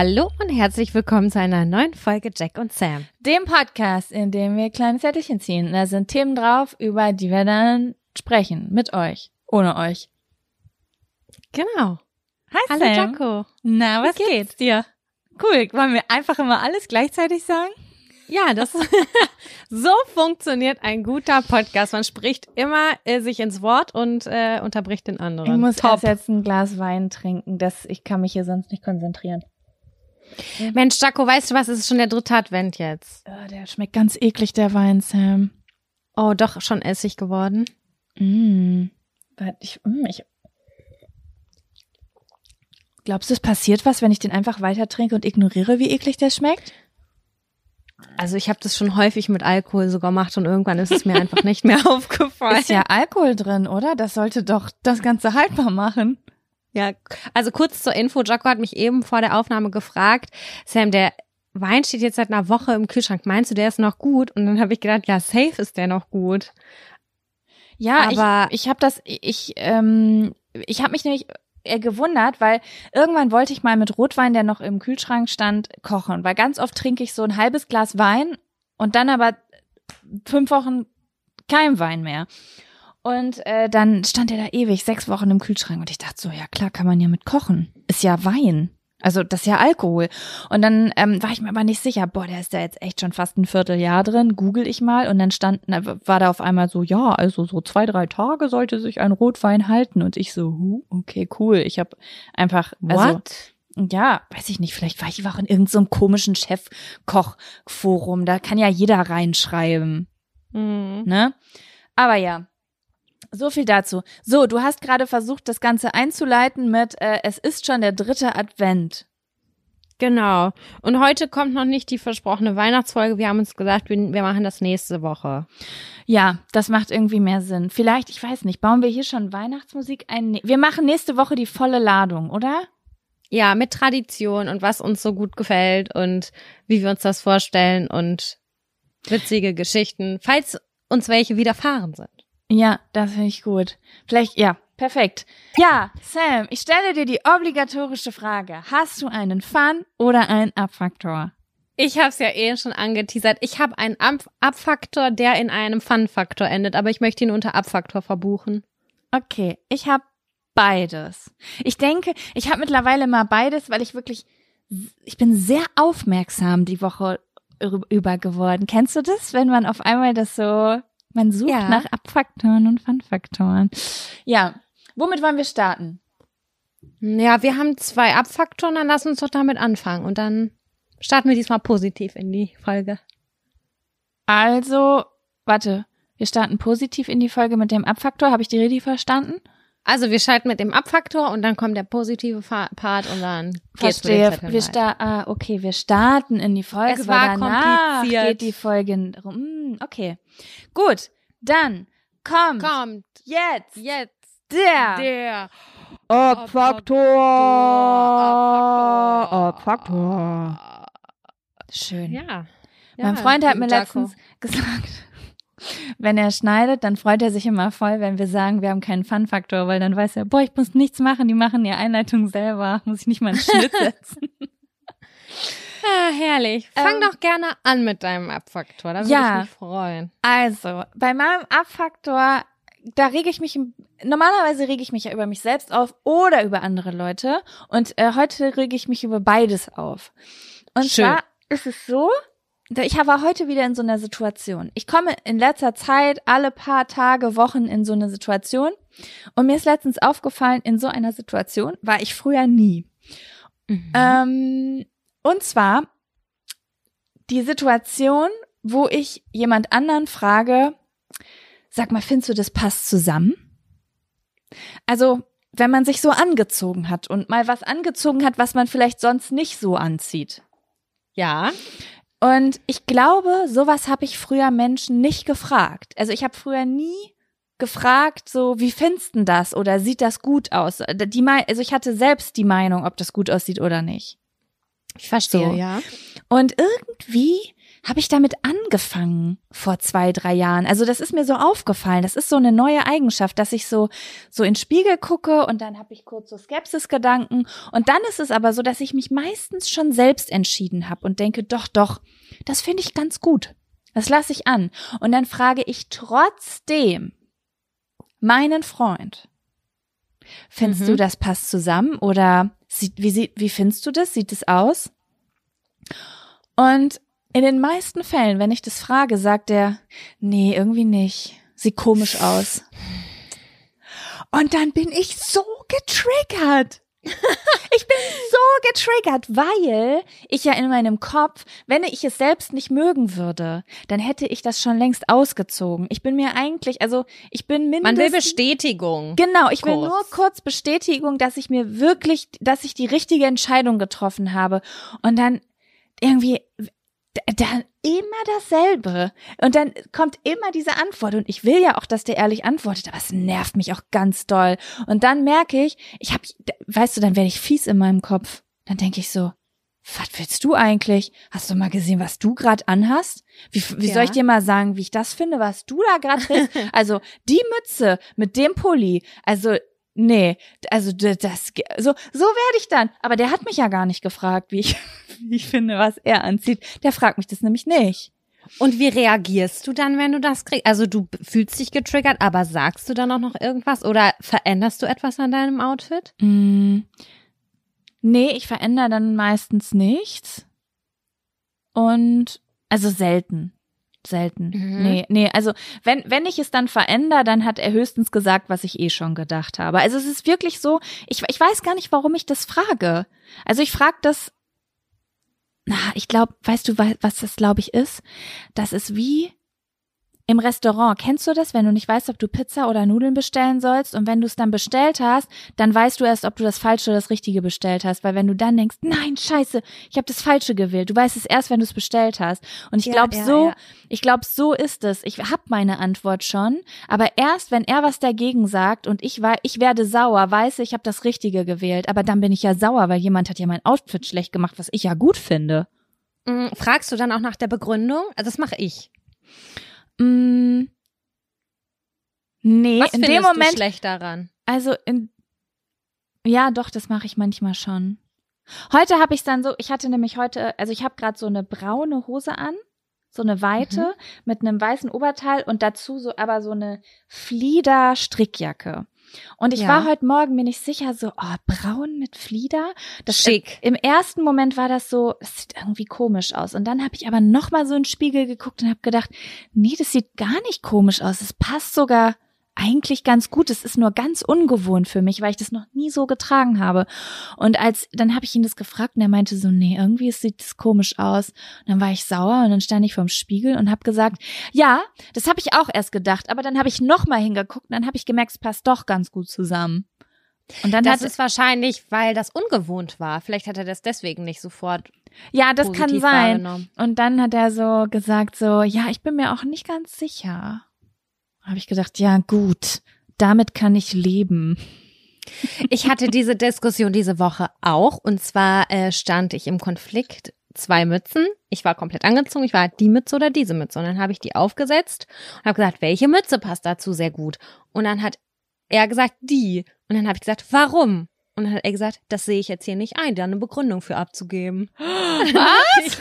Hallo und herzlich willkommen zu einer neuen Folge Jack und Sam. Dem Podcast, in dem wir kleine Zettelchen ziehen. Da sind Themen drauf, über die wir dann sprechen. Mit euch. Ohne euch. Genau. Hi Hallo Sam. Jaco. Na, was Wie geht's geht's dir? Cool. Wollen wir einfach immer alles gleichzeitig sagen? Ja, das so funktioniert ein guter Podcast. Man spricht immer äh, sich ins Wort und äh, unterbricht den anderen. Ich muss Top. erst jetzt ein Glas Wein trinken. Das, ich kann mich hier sonst nicht konzentrieren. Mensch, Jaco, weißt du was? Es ist schon der dritte Advent jetzt. Oh, der schmeckt ganz eklig, der Wein, Sam. Oh, doch schon Essig geworden. Mm. Ich, mm, ich, Glaubst du, es passiert was, wenn ich den einfach weiter trinke und ignoriere, wie eklig der schmeckt? Also ich habe das schon häufig mit Alkohol sogar gemacht und irgendwann ist es mir einfach nicht mehr aufgefallen. Ist ja Alkohol drin, oder? Das sollte doch das Ganze haltbar machen. Ja, also kurz zur Info, Jaco hat mich eben vor der Aufnahme gefragt, Sam, der Wein steht jetzt seit einer Woche im Kühlschrank, meinst du, der ist noch gut? Und dann habe ich gedacht, ja, safe ist der noch gut. Ja, Aber- ich, ich habe das, ich, ähm, ich habe mich nämlich eher gewundert, weil irgendwann wollte ich mal mit Rotwein, der noch im Kühlschrank stand, kochen, weil ganz oft trinke ich so ein halbes Glas Wein und dann aber fünf Wochen kein Wein mehr. Und äh, dann stand er da ewig, sechs Wochen im Kühlschrank und ich dachte so, ja klar, kann man ja mit kochen. Ist ja Wein. Also das ist ja Alkohol. Und dann ähm, war ich mir aber nicht sicher, boah, der ist da jetzt echt schon fast ein Vierteljahr drin. Google ich mal und dann stand, war da auf einmal so, ja, also so zwei, drei Tage sollte sich ein Rotwein halten. Und ich so, huh, okay, cool. Ich habe einfach, also ja, weiß ich nicht, vielleicht war ich auch in irgendeinem so komischen Chefkochforum. Da kann ja jeder reinschreiben Mhm. ne? Aber ja. So viel dazu. So, du hast gerade versucht, das Ganze einzuleiten mit, äh, es ist schon der dritte Advent. Genau. Und heute kommt noch nicht die versprochene Weihnachtsfolge. Wir haben uns gesagt, wir, wir machen das nächste Woche. Ja, das macht irgendwie mehr Sinn. Vielleicht, ich weiß nicht, bauen wir hier schon Weihnachtsmusik ein? Wir machen nächste Woche die volle Ladung, oder? Ja, mit Tradition und was uns so gut gefällt und wie wir uns das vorstellen und witzige Geschichten, falls uns welche widerfahren sind. Ja, das finde ich gut. Vielleicht, ja, perfekt. Ja, Sam, ich stelle dir die obligatorische Frage. Hast du einen Fun oder einen Abfaktor? Ich habe es ja eh schon angeteasert. Ich habe einen Ab- Abfaktor, der in einem Fun-Faktor endet, aber ich möchte ihn unter Abfaktor verbuchen. Okay, ich habe beides. Ich denke, ich habe mittlerweile mal beides, weil ich wirklich, ich bin sehr aufmerksam die Woche über geworden. Kennst du das, wenn man auf einmal das so, man sucht Ja. nach Abfaktoren und Fun-Faktoren? Ja, womit wollen wir starten? Ja, wir haben zwei Abfaktoren, dann lass uns doch damit anfangen und dann starten wir diesmal positiv in die Folge. Also, warte, wir starten positiv in die Folge mit dem Abfaktor. Habe ich die richtig verstanden? Also wir schalten mit dem Abfaktor und dann kommt der positive Part und dann geht's mit Wir weiter. ah, okay, wir starten in die Folge, Es weil war danach kompliziert. geht die Folge rum. Hm, Okay, gut, dann kommt Kommt jetzt jetzt der, der Abfaktor. Abfaktor. Schön. Ja. mein Freund hat mir letztens gesagt, wenn er schneidet, dann freut er sich immer voll, wenn wir sagen, wir haben keinen Fun-Faktor, weil dann weiß er, boah, ich muss nichts machen, die machen die Einleitung selber, muss ich nicht mal einen Schnitt setzen. Ah, herrlich. Fang Ähm, doch gerne an mit deinem Abfaktor. Da würde ja. ich mich freuen. Also, bei meinem Abfaktor, da rege ich mich, normalerweise rege ich mich ja über mich selbst auf oder über andere Leute. Und äh, heute rege ich mich über beides auf. Und Schön. zwar ist es so, ich war heute wieder in so einer Situation. Ich komme in letzter Zeit alle paar Tage, Wochen in so eine Situation. Und mir ist letztens aufgefallen, in so einer Situation war ich früher nie. Mhm. Ähm, und zwar die Situation, wo ich jemand anderen frage, sag mal, findest du, das passt zusammen? Also, wenn man sich so angezogen hat und mal was angezogen hat, was man vielleicht sonst nicht so anzieht. ja. Und ich glaube, sowas habe ich früher Menschen nicht gefragt. Also ich habe früher nie gefragt, so wie findest du das oder sieht das gut aus? Die also ich hatte selbst die Meinung, ob das gut aussieht oder nicht. Ich verstehe, So. ja. Und irgendwie habe ich damit angefangen vor zwei, drei Jahren. Also das ist mir so aufgefallen. Das ist so eine neue Eigenschaft, dass ich so, so in Spiegel gucke und dann habe ich kurz so Skepsis-Gedanken. Und dann ist es aber so, dass ich mich meistens schon selbst entschieden habe und denke, doch, doch, das finde ich ganz gut. Das lasse ich an. Und dann frage ich trotzdem meinen Freund, findest mhm. du, das passt zusammen? Oder wie, wie findest du das? Sieht es aus? Und in den meisten Fällen, wenn ich das frage, sagt er, nee, irgendwie nicht. Sieht komisch aus. Und dann bin ich so getriggert. ich bin so getriggert, weil ich ja in meinem Kopf, wenn ich es selbst nicht mögen würde, dann hätte ich das schon längst ausgezogen. Ich bin mir eigentlich, also ich bin mindestens. Man will Bestätigung. Genau, ich kurz. will nur kurz Bestätigung, dass ich mir wirklich, dass ich die richtige Entscheidung getroffen habe. Und dann irgendwie dann immer dasselbe. Und dann kommt immer diese Antwort. Und ich will ja auch, dass der ehrlich antwortet, aber es nervt mich auch ganz doll. Und dann merke ich, ich hab, weißt du, dann werde ich fies in meinem Kopf. Dann denke ich so, was willst du eigentlich? Hast du mal gesehen, was du gerade anhast? Wie, wie ja. soll ich dir mal sagen, wie ich das finde, was du da gerade trägst? also die Mütze mit dem Pulli, also nee, also das so so werde ich dann. Aber der hat mich ja gar nicht gefragt, wie ich wie ich finde, was er anzieht. Der fragt mich das nämlich nicht. Und wie reagierst du dann, wenn du das kriegst? Also du fühlst dich getriggert, aber sagst du dann auch noch irgendwas oder veränderst du etwas an deinem Outfit? Mm, nee, ich verändere dann meistens nichts. Und also selten. Selten. Mhm. Nee, nee, also wenn, wenn ich es dann verändere, dann hat er höchstens gesagt, was ich eh schon gedacht habe. Also es ist wirklich so, ich, ich weiß gar nicht, warum ich das frage. Also ich frage das na, ich glaube, weißt du, was das glaube ich ist? Das ist wie im Restaurant. Kennst du das, wenn du nicht weißt, ob du Pizza oder Nudeln bestellen sollst und wenn du es dann bestellt hast, dann weißt du erst, ob du das falsche oder das richtige bestellt hast, weil wenn du dann denkst, nein, scheiße, ich habe das falsche gewählt. Du weißt es erst, wenn du es bestellt hast. Und ich ja, glaube ja, so, ja. ich glaube so ist es. Ich hab meine Antwort schon, aber erst wenn er was dagegen sagt und ich war ich werde sauer, weiß ich, ich habe das richtige gewählt, aber dann bin ich ja sauer, weil jemand hat ja mein Outfit schlecht gemacht, was ich ja gut finde. Mm, fragst du dann auch nach der Begründung? Also das mache ich. Mm, nee, Was in dem Moment. Du schlecht daran? Also in. Ja, doch, das mache ich manchmal schon. Heute habe ich dann so, ich hatte nämlich heute, also ich habe gerade so eine braune Hose an, so eine weite mhm. mit einem weißen Oberteil und dazu so aber so eine Flieder Strickjacke. Und ich ja. war heute Morgen mir nicht sicher, so, oh, braun mit Flieder. Das, Schick. Im ersten Moment war das so, das sieht irgendwie komisch aus. Und dann habe ich aber nochmal so in den Spiegel geguckt und habe gedacht, nee, das sieht gar nicht komisch aus. Es passt sogar eigentlich ganz gut. Es ist nur ganz ungewohnt für mich, weil ich das noch nie so getragen habe. Und als dann habe ich ihn das gefragt und er meinte so, nee, irgendwie sieht es komisch aus. Und dann war ich sauer und dann stand ich vorm Spiegel und habe gesagt, ja, das habe ich auch erst gedacht, aber dann habe ich noch mal hingeguckt und dann habe ich gemerkt, es passt doch ganz gut zusammen. Und dann das ist wahrscheinlich, weil das ungewohnt war. Vielleicht hat er das deswegen nicht sofort. Ja, das kann sein. Und dann hat er so gesagt so, ja, ich bin mir auch nicht ganz sicher habe ich gedacht, ja gut, damit kann ich leben. Ich hatte diese Diskussion diese Woche auch. Und zwar äh, stand ich im Konflikt zwei Mützen. Ich war komplett angezogen. Ich war die Mütze oder diese Mütze. Und dann habe ich die aufgesetzt und habe gesagt, welche Mütze passt dazu sehr gut. Und dann hat er gesagt, die. Und dann habe ich gesagt, warum? Und dann hat er gesagt, das sehe ich jetzt hier nicht ein, da eine Begründung für abzugeben. Was?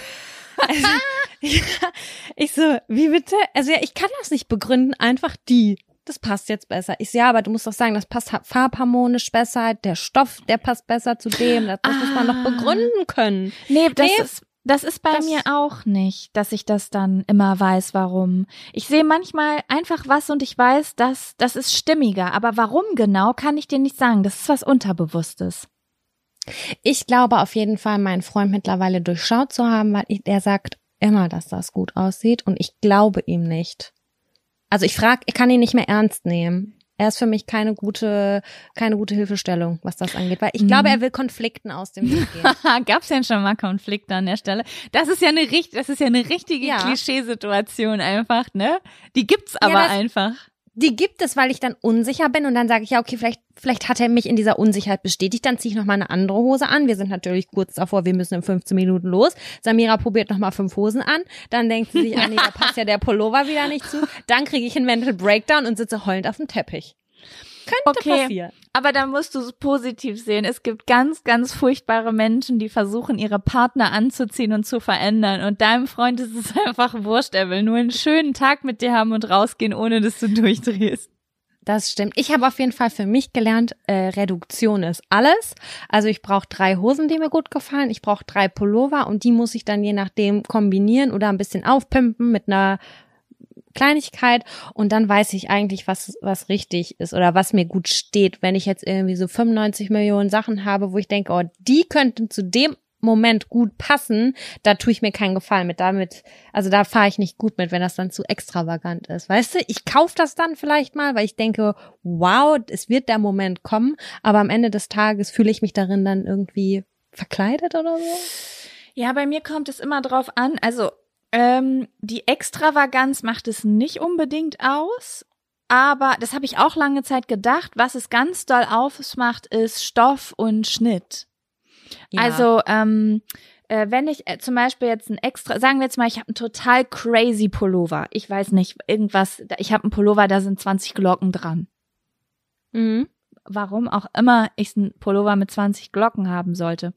Also, ja, ich so, wie bitte? Also ja, ich kann das nicht begründen, einfach die. Das passt jetzt besser. Ich so, ja, aber du musst doch sagen, das passt farbharmonisch besser, der Stoff, der passt besser zu dem. Das, das ah. muss man doch begründen können. Nee, das nee, ist das ist bei das mir auch nicht, dass ich das dann immer weiß, warum. Ich sehe manchmal einfach was und ich weiß, dass das ist stimmiger, aber warum genau, kann ich dir nicht sagen. Das ist was Unterbewusstes. Ich glaube auf jeden Fall, meinen Freund mittlerweile durchschaut zu haben, weil er sagt, immer, dass das gut aussieht und ich glaube ihm nicht. Also ich frage, ich kann ihn nicht mehr ernst nehmen. Er ist für mich keine gute, keine gute Hilfestellung, was das angeht, weil ich mhm. glaube, er will Konflikten aus dem Weg gehen. Gab's denn schon mal Konflikte an der Stelle? Das ist ja eine richtig, das ist ja eine richtige ja. Klischeesituation einfach, ne? Die gibt's aber ja, das, einfach. Die gibt es, weil ich dann unsicher bin und dann sage ich ja, okay, vielleicht, vielleicht hat er mich in dieser Unsicherheit bestätigt, dann ziehe ich nochmal eine andere Hose an. Wir sind natürlich kurz davor, wir müssen in 15 Minuten los. Samira probiert nochmal fünf Hosen an, dann denkt sie sich, ah nee, da passt ja der Pullover wieder nicht zu. Dann kriege ich einen Mental Breakdown und sitze heulend auf dem Teppich. Könnte Okay. passieren. Aber da musst du es positiv sehen. Es gibt ganz, ganz furchtbare Menschen, die versuchen, ihre Partner anzuziehen und zu verändern. Und deinem Freund ist es einfach wurscht. Er will nur einen schönen Tag mit dir haben und rausgehen, ohne dass du durchdrehst. Das stimmt. Ich habe auf jeden Fall für mich gelernt, äh, Reduktion ist alles. Also ich brauche drei Hosen, die mir gut gefallen. Ich brauche drei Pullover und die muss ich dann je nachdem kombinieren oder ein bisschen aufpimpen mit einer Kleinigkeit und dann weiß ich eigentlich, was, was richtig ist oder was mir gut steht. Wenn ich jetzt irgendwie so 95 Millionen Sachen habe, wo ich denke, oh, die könnten zu dem Moment gut passen, da tue ich mir keinen Gefallen mit. Damit, also da fahre ich nicht gut mit, wenn das dann zu extravagant ist. Weißt du, ich kaufe das dann vielleicht mal, weil ich denke, wow, es wird der Moment kommen, aber am Ende des Tages fühle ich mich darin dann irgendwie verkleidet oder so. Ja, bei mir kommt es immer drauf an. Also, ähm, die Extravaganz macht es nicht unbedingt aus. Aber das habe ich auch lange Zeit gedacht. Was es ganz doll ausmacht, ist Stoff und Schnitt. Ja. Also, ähm, äh, wenn ich äh, zum Beispiel jetzt ein extra, sagen wir jetzt mal, ich habe einen total crazy Pullover. Ich weiß nicht, irgendwas, ich habe einen Pullover, da sind 20 Glocken dran. Mhm. Warum auch immer ich einen Pullover mit 20 Glocken haben sollte.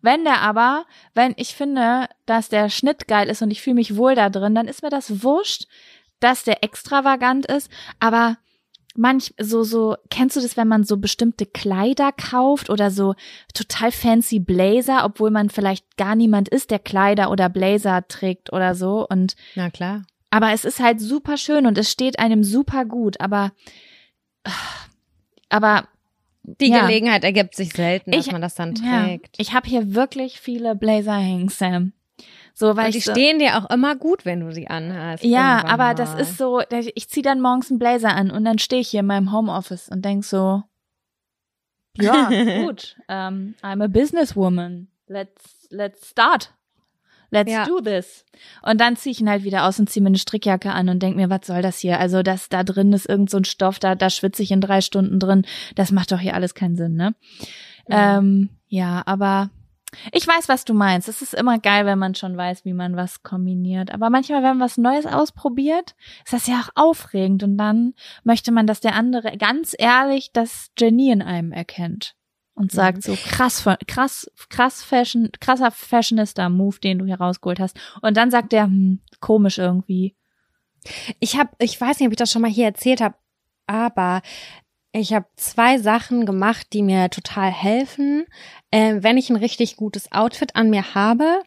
Wenn der aber, wenn ich finde, dass der Schnitt geil ist und ich fühle mich wohl da drin, dann ist mir das wurscht, dass der extravagant ist, aber manch so so kennst du das, wenn man so bestimmte Kleider kauft oder so total fancy Blazer, obwohl man vielleicht gar niemand ist, der Kleider oder Blazer trägt oder so und Na klar. aber es ist halt super schön und es steht einem super gut, aber aber Die Ja. Gelegenheit ergibt sich selten, dass Ich- man das dann ja, trägt. ich habe hier wirklich viele Blazer hängen, Sam. So, weil Und die so, stehen dir auch immer gut, wenn du sie anhast. ja, aber mal. das ist so, ich ziehe dann morgens einen Blazer an und dann stehe ich hier in meinem Homeoffice und denk so, ja, gut, ähm, I'm a businesswoman. Let's let's start. Let's Ja. do this. Und dann ziehe ich ihn halt wieder aus und ziehe mir eine Strickjacke an und denk mir, was soll das hier? Also, das da drin ist irgend so ein Stoff, da, da schwitze ich in drei Stunden drin. Das macht doch hier alles keinen Sinn, ne? Ja. Ähm, ja, aber ich weiß, was du meinst. Es ist immer geil, wenn man schon weiß, wie man was kombiniert. Aber manchmal, wenn man was Neues ausprobiert, ist das ja auch aufregend. Und dann möchte man, dass der andere ganz ehrlich das Genie in einem erkennt. Und sagt so krass, krass, krass Fashion, krasser Fashionista-Move, den du hier rausgeholt hast. Und dann sagt der, hm, komisch irgendwie. Ich habe, ich weiß nicht, ob ich das schon mal hier erzählt habe, aber ich habe zwei Sachen gemacht, die mir total helfen. Ähm, wenn ich ein richtig gutes Outfit an mir habe,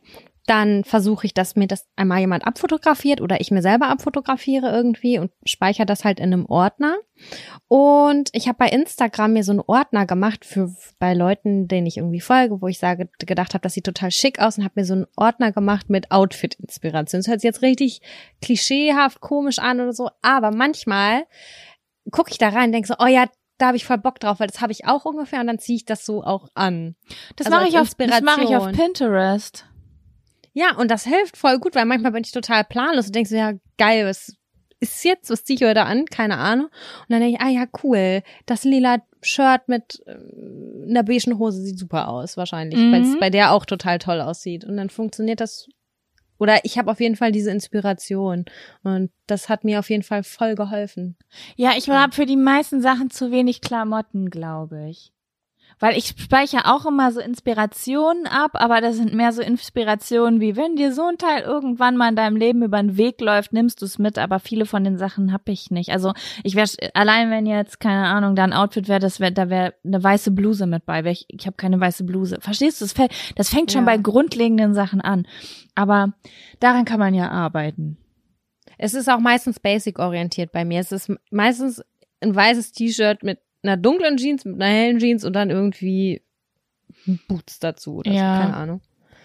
dann versuche ich, dass mir das einmal jemand abfotografiert oder ich mir selber abfotografiere irgendwie und speichere das halt in einem Ordner. Und ich habe bei Instagram mir so einen Ordner gemacht für bei Leuten, denen ich irgendwie folge, wo ich sage, gedacht habe, das sieht total schick aus und habe mir so einen Ordner gemacht mit Outfit-Inspiration. Das hört sich jetzt richtig klischeehaft, komisch an oder so, aber manchmal gucke ich da rein und denke so, oh ja, da habe ich voll Bock drauf, weil das habe ich auch ungefähr und dann ziehe ich das so auch an. Das Also mache ich, auf, das mache ich auf. Pinterest. Ja, und das hilft voll gut, weil manchmal bin ich total planlos und denke so, ja, geil, was ist jetzt, was ziehe ich heute an? Keine Ahnung. Und dann denke ich, ah ja, cool, das lila Shirt mit äh, einer beigen Hose sieht super aus, wahrscheinlich, Mhm. weil es bei der auch total toll aussieht. Und dann funktioniert das. Oder ich habe auf jeden Fall diese Inspiration. Und das hat mir auf jeden Fall voll geholfen. Ja, ich habe für die meisten Sachen zu wenig Klamotten, glaube ich. Weil ich speichere auch immer so Inspirationen ab, aber das sind mehr so Inspirationen wie, wenn dir so ein Teil irgendwann mal in deinem Leben über den Weg läuft, nimmst du es mit, aber viele von den Sachen hab ich nicht. Also ich wäre, allein wenn jetzt, keine Ahnung, da ein Outfit wäre, das wär, da wäre eine weiße Bluse mit bei. Ich, ich habe keine weiße Bluse. Verstehst du? Das, fängt schon Ja. bei grundlegenden Sachen an. Aber daran kann man ja arbeiten. Es ist auch meistens basic-orientiert bei mir. Es ist meistens ein weißes T-Shirt mit einer dunklen Jeans, mit einer hellen Jeans und dann irgendwie Boots dazu oder Ja. so, keine Ahnung.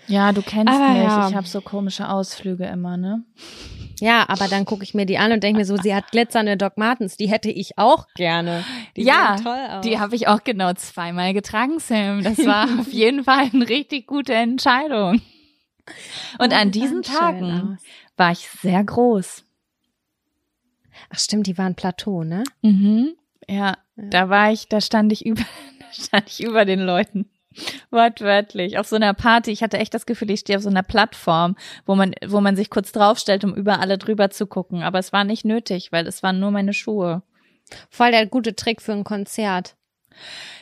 Ja, du kennst Aber mich. ja. Ich habe so komische Ausflüge immer, ne? Ja, aber dann gucke ich mir die an und denke mir so, sie hat glitzernde Doc Martens, die hätte ich auch gerne. Die Ja, sehen toll aus. Die habe ich auch genau zweimal getragen, Sam. Das war auf jeden Fall eine richtig gute Entscheidung. Und Oh, an die diesen Tagen war ich sehr groß. Ach stimmt, die waren Plateau, ne? Mhm. Ja, da war ich, da stand ich über, da stand ich über den Leuten. Wortwörtlich. Auf so einer Party. Ich hatte echt das Gefühl, ich stehe auf so einer Plattform, wo man, wo man sich kurz draufstellt, um über alle drüber zu gucken. Aber es war nicht nötig, weil es waren nur meine Schuhe. Voll der gute Trick für ein Konzert.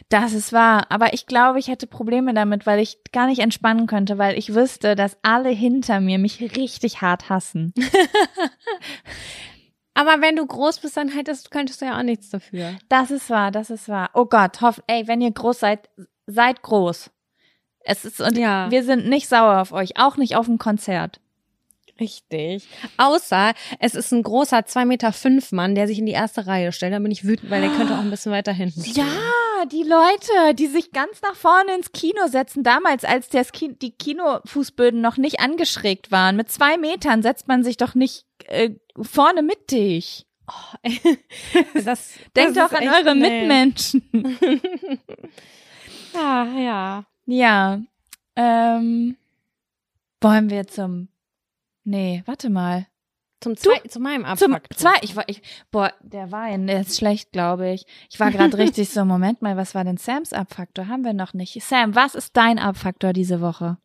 Das ist wahr. Aber ich glaube, ich hätte Probleme damit, weil ich gar nicht entspannen könnte, weil ich wüsste, dass alle hinter mir mich richtig hart hassen. Aber wenn du groß bist, dann hättest, könntest du ja auch nichts dafür. Das ist wahr, das ist wahr. Oh Gott, hoff, ey, wenn ihr groß seid, seid groß. Es ist, und Ja. wir sind nicht sauer auf euch, auch nicht auf dem Konzert. Richtig. Außer es ist ein großer 2,5 Meter fünf Mann, der sich in die erste Reihe stellt. Dann bin ich wütend, weil der könnte auch ein bisschen weiter hinten stehen. Ja, die Leute, die sich ganz nach vorne ins Kino setzen, damals, als das Ki die Kinofußböden noch nicht angeschrägt waren. Mit zwei Metern setzt man sich doch nicht äh, vorne mittig. Das, Denkt das doch an eure nett. Mitmenschen. Ja, ja. Ja. Ähm, wollen wir zum. Nee, warte mal. Zum zwei, zu meinem Zum Abfuck. zwei, ich war, ich, boah, der Wein, der ist schlecht, glaube ich. Ich war gerade richtig so, Moment mal, was war denn Sams Abfaktor? Haben wir noch nicht. Sam, was ist dein Abfaktor diese Woche?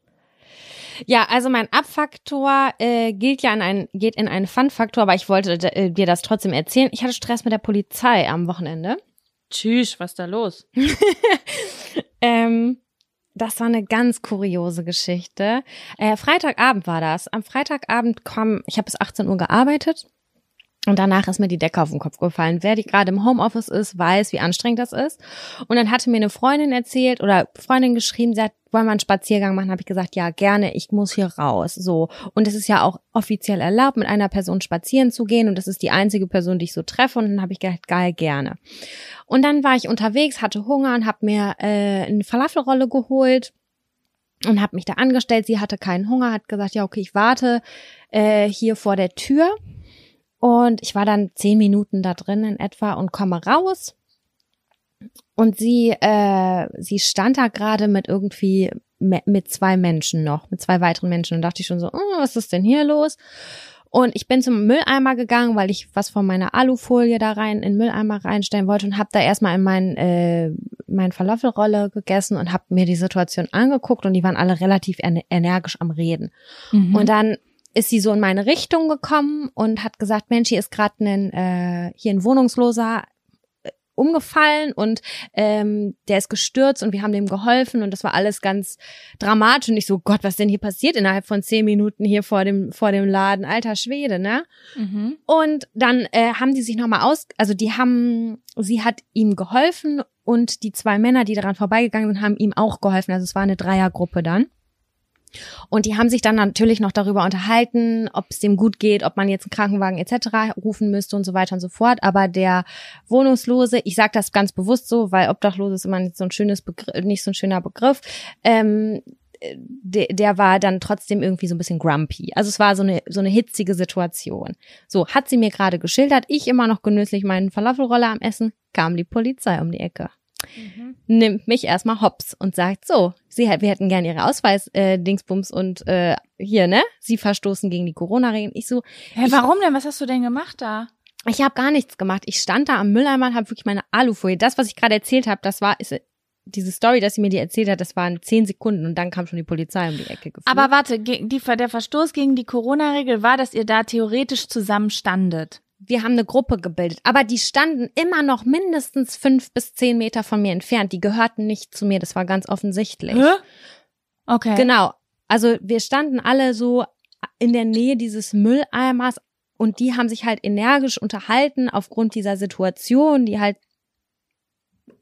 Ja, also mein Abfaktor äh, gilt ja in einen, geht in einen Fun-Faktor, aber ich wollte äh, dir das trotzdem erzählen. Ich hatte Stress mit der Polizei am Wochenende. Tschüss, was ist da los? Ähm, das war eine ganz kuriose Geschichte. Äh, Freitagabend war das. Am Freitagabend kam, ich habe bis 18 Uhr gearbeitet und danach ist mir die Decke auf den Kopf gefallen. Wer die gerade im Homeoffice ist, weiß, wie anstrengend das ist. Und dann hatte mir eine Freundin erzählt oder Freundin geschrieben, sie hat, wollen wir einen Spaziergang machen? Habe ich gesagt, ja, gerne, ich muss hier raus. So. Und es ist ja auch offiziell erlaubt, mit einer Person spazieren zu gehen. Und das ist die einzige Person, die ich so treffe. Und dann habe ich gedacht, geil, gerne. Und dann war ich unterwegs, hatte Hunger und habe mir äh, eine Falafelrolle geholt und habe mich da angestellt. Sie hatte keinen Hunger, hat gesagt, ja, okay, ich warte äh, hier vor der Tür. Und ich war dann zehn Minuten da drin in etwa und komme raus. Und sie, äh, sie stand da gerade mit irgendwie mit zwei Menschen noch, mit zwei weiteren Menschen. Und dachte ich schon so, oh, was ist denn hier los? Und ich bin zum Mülleimer gegangen, weil ich was von meiner Alufolie da rein in den Mülleimer reinstellen wollte und habe da erstmal in mein, äh, mein Falafelrolle gegessen und habe mir die Situation angeguckt und die waren alle relativ ener- energisch am Reden. Mhm. Und dann ist sie so in meine Richtung gekommen und hat gesagt, Mensch, hier ist gerade ein, äh, hier ein Wohnungsloser äh, umgefallen und ähm, der ist gestürzt und wir haben dem geholfen und das war alles ganz dramatisch und ich so, Gott, was denn hier passiert innerhalb von zehn Minuten hier vor dem, vor dem Laden, alter Schwede, ne? Mhm. Und dann äh, haben die sich nochmal aus, also die haben, sie hat ihm geholfen und die zwei Männer, die daran vorbeigegangen sind, haben ihm auch geholfen. Also es war eine Dreiergruppe dann. Und die haben sich dann natürlich noch darüber unterhalten, ob es dem gut geht, ob man jetzt einen Krankenwagen etc. rufen müsste und so weiter und so fort. Aber der Wohnungslose, ich sage das ganz bewusst so, weil Obdachlose ist immer nicht so ein schönes Begriff, nicht so ein schöner Begriff. Ähm, der, der war dann trotzdem irgendwie so ein bisschen grumpy. Also es war so eine so eine hitzige Situation. So hat sie mir gerade geschildert. Ich immer noch genüsslich meinen Falafelroller am Essen. Kam die Polizei um die Ecke nimmt mich erstmal hops und sagt so, sie wir hätten gern ihre Ausweis äh, Dingsbums und äh, hier ne, sie verstoßen gegen die Corona-Regeln. Ich so, Hä, warum denn? Was hast du denn gemacht da? ich habe gar nichts gemacht. Ich stand da am Mülleimer und habe wirklich meine Alufolie. Das, was ich gerade erzählt habe, das war ist, diese Story, dass sie mir die erzählt hat, das waren zehn Sekunden und dann kam schon die Polizei um die Ecke geflogen. Aber warte, die, der Verstoß gegen die Corona-Regel war, dass ihr da theoretisch zusammen standet. Wir haben eine Gruppe gebildet, aber die standen immer noch mindestens fünf bis zehn Meter von mir entfernt. Die gehörten nicht zu mir. Das war ganz offensichtlich. Okay. Genau. Also wir standen alle so in der Nähe dieses Mülleimers und die haben sich halt energisch unterhalten aufgrund dieser Situation, die halt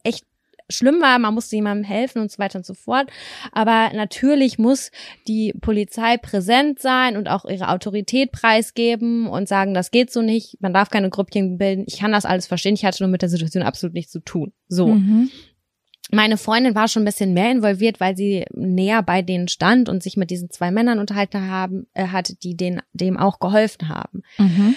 echt schlimm war. Man musste jemandem helfen und so weiter und so fort. Aber natürlich muss die Polizei präsent sein und auch ihre Autorität preisgeben und sagen, das geht so nicht. Man darf keine Grüppchen bilden. Ich kann das alles verstehen. Ich hatte nur mit der Situation absolut nichts zu tun. So. Mhm. Meine Freundin war schon ein bisschen mehr involviert, weil sie näher bei denen stand und sich mit diesen zwei Männern unterhalten haben, äh, hat, die den, dem auch geholfen haben. Mhm.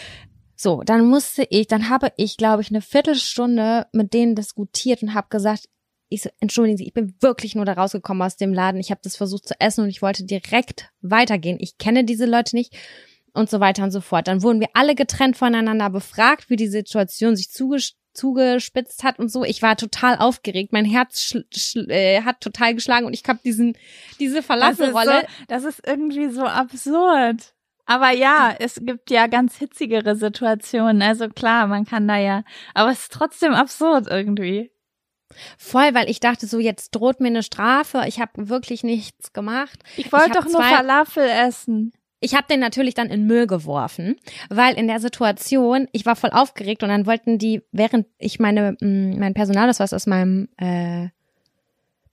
So, dann musste ich, dann habe ich, glaube ich, eine Viertelstunde mit denen diskutiert und habe gesagt, ich so, entschuldigen Sie, ich bin wirklich nur da rausgekommen aus dem Laden. Ich habe das versucht zu essen und ich wollte direkt weitergehen. Ich kenne diese Leute nicht. und so weiter und so fort. Dann wurden wir alle getrennt voneinander befragt, wie die Situation sich zugespitzt hat und so. Ich war total aufgeregt. Mein Herz äh, hat total geschlagen und ich habe diesen diese Verlassenrolle. Das, so, das ist irgendwie so absurd. Aber ja, es gibt ja ganz hitzigere Situationen. Also klar, man kann da ja, aber es ist trotzdem absurd irgendwie. Voll, weil ich dachte so, jetzt droht mir eine Strafe. Ich habe wirklich nichts gemacht. Ich wollte doch nur Falafel essen. Ich habe den natürlich dann in Müll geworfen, weil in der Situation, ich war voll aufgeregt und dann wollten die, während ich meine mm, mein Personalausweis aus meinem äh,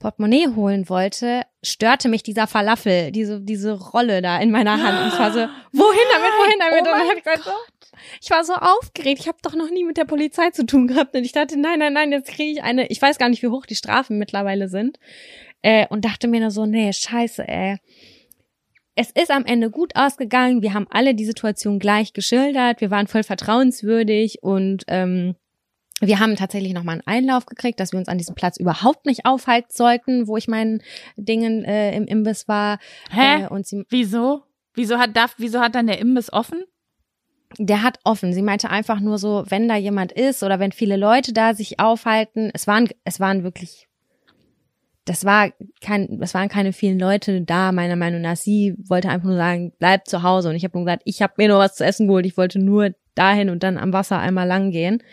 Portemonnaie holen wollte, störte mich dieser Falafel, diese diese Rolle da in meiner Hand. Und ich war so, wohin damit, wohin damit? Oh und dann ich gesagt, so, ich war so aufgeregt. Ich habe doch noch nie mit der Polizei zu tun gehabt. Und ich dachte, nein, nein, nein, jetzt kriege ich eine. Ich weiß gar nicht, wie hoch die Strafen mittlerweile sind. Äh, und dachte mir nur so, nee, scheiße, ey. Es ist am Ende gut ausgegangen. Wir haben alle die Situation gleich geschildert. Wir waren voll vertrauenswürdig und ähm, wir haben tatsächlich nochmal einen Einlauf gekriegt, dass wir uns an diesem Platz überhaupt nicht aufhalten sollten, wo ich meinen Dingen äh, im Imbiss war. Hä? Äh, und sie Wieso? Wieso hat darf, wieso hat dann der Imbiss offen? Der hat offen. Sie meinte einfach nur so, wenn da jemand ist oder wenn viele Leute da sich aufhalten. Es waren, es waren wirklich, das war kein, es waren keine vielen Leute da, meiner Meinung nach. Sie wollte einfach nur sagen, bleib zu Hause. Und ich habe nur gesagt, ich habe mir nur was zu essen geholt. Ich wollte nur dahin und dann am Wasser einmal lang gehen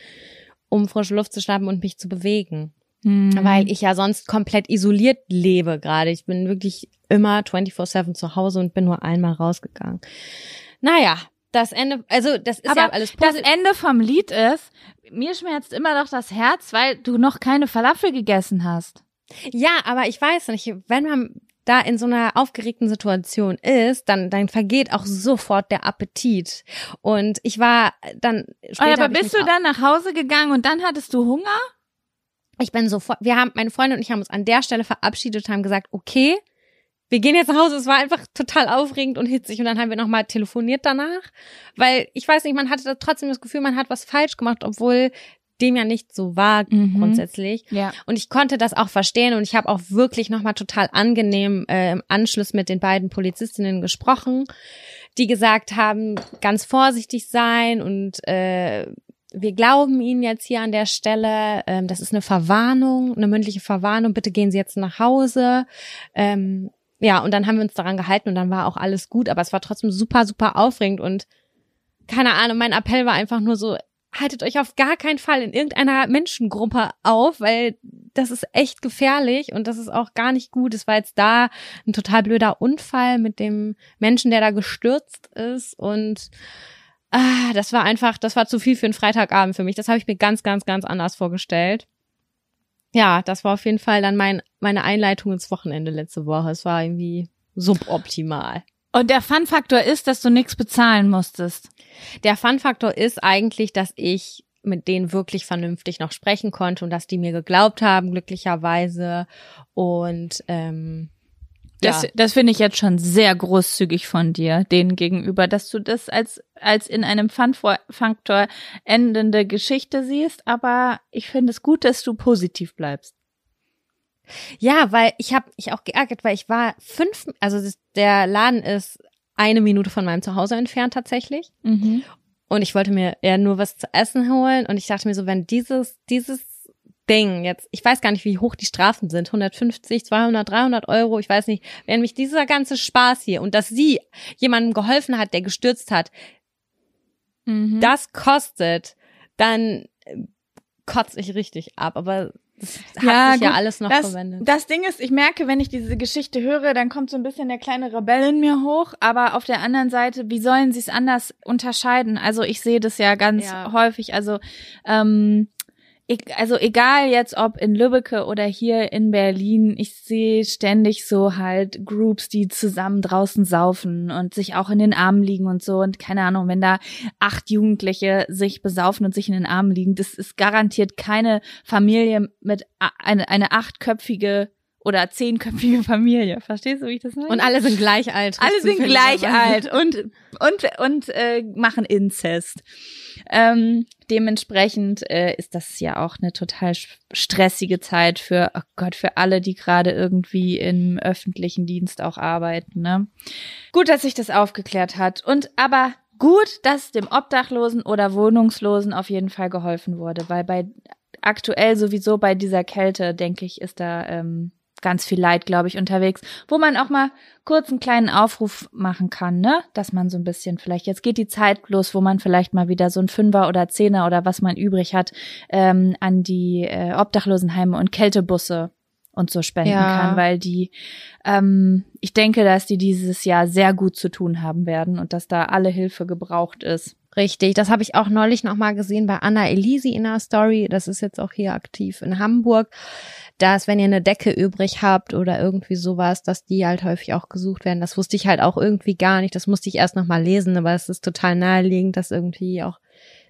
um frische Luft zu schnappen und mich zu bewegen. Mhm. Weil ich ja sonst komplett isoliert lebe gerade. Ich bin wirklich immer 24-7 zu Hause und bin nur einmal rausgegangen. Naja, das Ende, also das ist Aber ja alles positiv. Das Ende vom Lied ist, mir schmerzt immer noch das Herz, weil du noch keine Falafel gegessen hast. Ja, aber ich weiß nicht, wenn man da in so einer aufgeregten Situation ist, dann, dann vergeht auch sofort der Appetit. Und ich war dann später. Oh, aber bist du dann nach Hause gegangen und dann hattest du Hunger? Ich bin sofort, wir haben, meine Freundin und ich haben uns an der Stelle verabschiedet, haben gesagt, okay, wir gehen jetzt nach Hause. Es war einfach total aufregend und hitzig und dann haben wir nochmal telefoniert danach, weil ich weiß nicht, man hatte trotzdem das Gefühl, man hat was falsch gemacht, obwohl dem ja nicht so war mhm. grundsätzlich. Ja. Und ich konnte das auch verstehen und ich habe auch wirklich nochmal total angenehm äh, im Anschluss mit den beiden Polizistinnen gesprochen, die gesagt haben, ganz vorsichtig sein und äh, wir glauben Ihnen jetzt hier an der Stelle, ähm, das ist eine Verwarnung, eine mündliche Verwarnung, bitte gehen Sie jetzt nach Hause. Ähm, ja, und dann haben wir uns daran gehalten und dann war auch alles gut, aber es war trotzdem super, super aufregend und keine Ahnung, mein Appell war einfach nur so, haltet euch auf gar keinen Fall in irgendeiner Menschengruppe auf, weil das ist echt gefährlich und das ist auch gar nicht gut. Es war jetzt da ein total blöder Unfall mit dem Menschen, der da gestürzt ist und ah, das war einfach, das war zu viel für einen Freitagabend für mich. Das habe ich mir ganz, ganz, ganz anders vorgestellt. Ja, das war auf jeden Fall dann mein, meine Einleitung ins Wochenende letzte Woche. Es war irgendwie suboptimal. Und der Fun-Faktor ist, dass du nichts bezahlen musstest. Der Fun-Faktor ist eigentlich, dass ich mit denen wirklich vernünftig noch sprechen konnte und dass die mir geglaubt haben, glücklicherweise. Und ähm, das, ja. das finde ich jetzt schon sehr großzügig von dir, denen gegenüber, dass du das als, als in einem Fun-Faktor endende Geschichte siehst. Aber ich finde es gut, dass du positiv bleibst. Ja, weil ich habe mich auch geärgert, weil ich war fünf, also der Laden ist eine Minute von meinem Zuhause entfernt tatsächlich. Mhm. Und ich wollte mir ja nur was zu essen holen und ich dachte mir so, wenn dieses, dieses Ding jetzt, ich weiß gar nicht, wie hoch die Strafen sind, 150, 200, 300 Euro, ich weiß nicht, wenn mich dieser ganze Spaß hier und dass sie jemandem geholfen hat, der gestürzt hat, mhm. das kostet, dann kotze ich richtig ab. Aber das hat ja, sich gut, ja alles noch das, verwendet. Das Ding ist, ich merke, wenn ich diese Geschichte höre, dann kommt so ein bisschen der kleine Rebell in mir hoch. Aber auf der anderen Seite, wie sollen sie es anders unterscheiden? Also ich sehe das ja ganz ja. häufig. Also ähm, also egal jetzt ob in Lübbecke oder hier in Berlin, ich sehe ständig so halt Groups, die zusammen draußen saufen und sich auch in den Armen liegen und so. Und keine Ahnung, wenn da acht Jugendliche sich besaufen und sich in den Armen liegen, das ist garantiert keine Familie mit eine, eine achtköpfige oder zehnköpfige Familie. Verstehst du, wie ich das meine? Und alle sind gleich alt. alle sind gleich alt und und und äh, machen Inzest. Ähm, dementsprechend äh, ist das ja auch eine total stressige Zeit für, oh Gott, für alle, die gerade irgendwie im öffentlichen Dienst auch arbeiten. Ne? Gut, dass sich das aufgeklärt hat. Und aber gut, dass dem Obdachlosen oder Wohnungslosen auf jeden Fall geholfen wurde, weil bei aktuell sowieso bei dieser Kälte, denke ich, ist da ähm, ganz viel Leid, glaube ich, unterwegs, wo man auch mal kurz einen kleinen Aufruf machen kann, ne? Dass man so ein bisschen vielleicht, jetzt geht die Zeit los, wo man vielleicht mal wieder so ein Fünfer oder Zehner oder was man übrig hat, ähm, an die äh, Obdachlosenheime und Kältebusse und so spenden ja. kann, weil die, ähm, ich denke, dass die dieses Jahr sehr gut zu tun haben werden und dass da alle Hilfe gebraucht ist. Richtig, das habe ich auch neulich noch mal gesehen bei Anna Elisi in der Story. Das ist jetzt auch hier aktiv in Hamburg dass wenn ihr eine Decke übrig habt oder irgendwie sowas, dass die halt häufig auch gesucht werden. Das wusste ich halt auch irgendwie gar nicht. Das musste ich erst noch mal lesen, aber es ist total naheliegend, dass irgendwie auch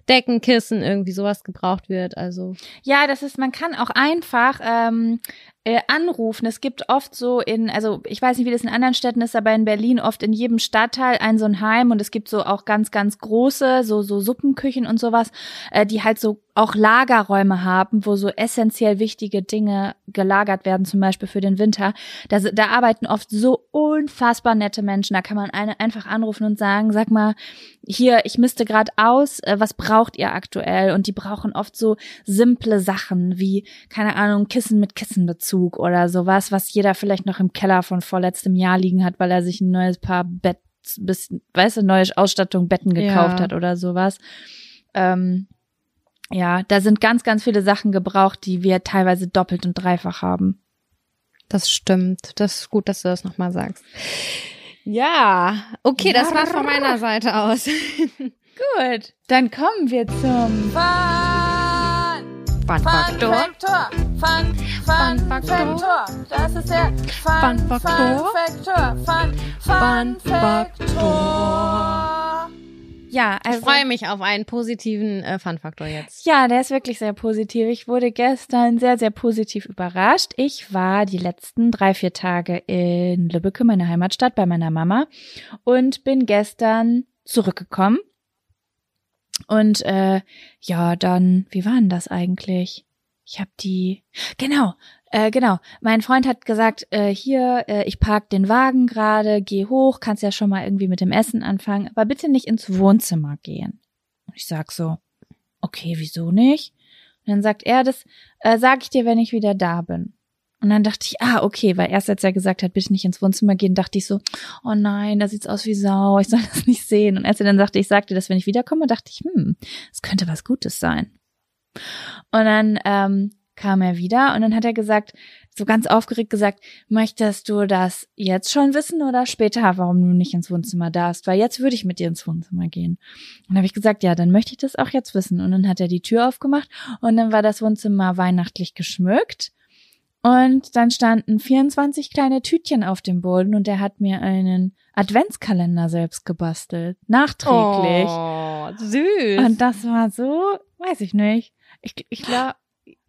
Deckenkissen, irgendwie sowas gebraucht wird. Also ja, das ist, man kann auch einfach ähm, äh, anrufen. Es gibt oft so in, also ich weiß nicht, wie das in anderen Städten ist, aber in Berlin oft in jedem Stadtteil ein so ein Heim und es gibt so auch ganz, ganz große, so, so Suppenküchen und sowas, äh, die halt so auch Lagerräume haben, wo so essentiell wichtige Dinge gelagert werden, zum Beispiel für den Winter. Da, da arbeiten oft so unfassbar nette Menschen. Da kann man eine, einfach anrufen und sagen, sag mal, hier, ich misste gerade aus, äh, was braucht ihr aktuell? Und die brauchen oft so simple Sachen wie, keine Ahnung, Kissen mit Kissenbezug oder sowas, was jeder vielleicht noch im Keller von vorletztem Jahr liegen hat, weil er sich ein neues Paar Bett, bis, weißt du, neue Ausstattung, Betten gekauft ja. hat oder sowas. Ähm, ja, da sind ganz, ganz viele Sachen gebraucht, die wir teilweise doppelt und dreifach haben. Das stimmt. Das ist gut, dass du das nochmal sagst. Ja, okay, das war's von meiner Seite aus. gut, dann kommen wir zum Fun, Fun Faktor. Fun, Fun, Fun Faktor. Das ist der Fun, Fun Faktor. Fun, Fun, Fun Faktor. Ja, also, ich freue mich auf einen positiven äh, Fun-Faktor jetzt. Ja, der ist wirklich sehr positiv. Ich wurde gestern sehr, sehr positiv überrascht. Ich war die letzten drei, vier Tage in Lübbecke, meine Heimatstadt, bei meiner Mama und bin gestern zurückgekommen. Und äh, ja, dann, wie war denn das eigentlich? Ich habe die, genau, äh, genau. Mein Freund hat gesagt, äh, hier, äh, ich park den Wagen gerade, geh hoch, kannst ja schon mal irgendwie mit dem Essen anfangen, aber bitte nicht ins Wohnzimmer gehen. Und ich sag so, okay, wieso nicht? Und dann sagt er, das äh, sag ich dir, wenn ich wieder da bin. Und dann dachte ich, ah, okay, weil erst als er gesagt hat, bitte nicht ins Wohnzimmer gehen, dachte ich so, oh nein, da sieht's aus wie Sau, ich soll das nicht sehen. Und als er dann sagte, ich sag dir das, wenn ich wiederkomme, dachte ich, hm, es könnte was Gutes sein. Und dann ähm, kam er wieder und dann hat er gesagt, so ganz aufgeregt gesagt, möchtest du das jetzt schon wissen oder später, warum du nicht ins Wohnzimmer darfst? Weil jetzt würde ich mit dir ins Wohnzimmer gehen. Und dann habe ich gesagt, ja, dann möchte ich das auch jetzt wissen. Und dann hat er die Tür aufgemacht und dann war das Wohnzimmer weihnachtlich geschmückt. Und dann standen 24 kleine Tütchen auf dem Boden und er hat mir einen Adventskalender selbst gebastelt. Nachträglich. Oh, süß. Und das war so, weiß ich nicht. Ich, ich glaube,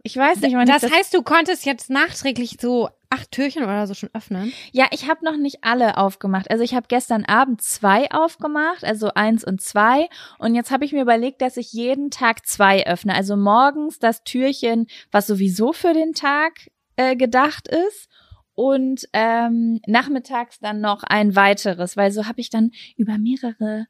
ich weiß nicht, wann Das, das heißt, du konntest jetzt nachträglich so acht Türchen oder so schon öffnen? Ja, ich habe noch nicht alle aufgemacht. Also ich habe gestern Abend zwei aufgemacht, also eins und zwei. Und jetzt habe ich mir überlegt, dass ich jeden Tag zwei öffne. Also morgens das Türchen, was sowieso für den Tag äh, gedacht ist. Und ähm, nachmittags dann noch ein weiteres, weil so habe ich dann über mehrere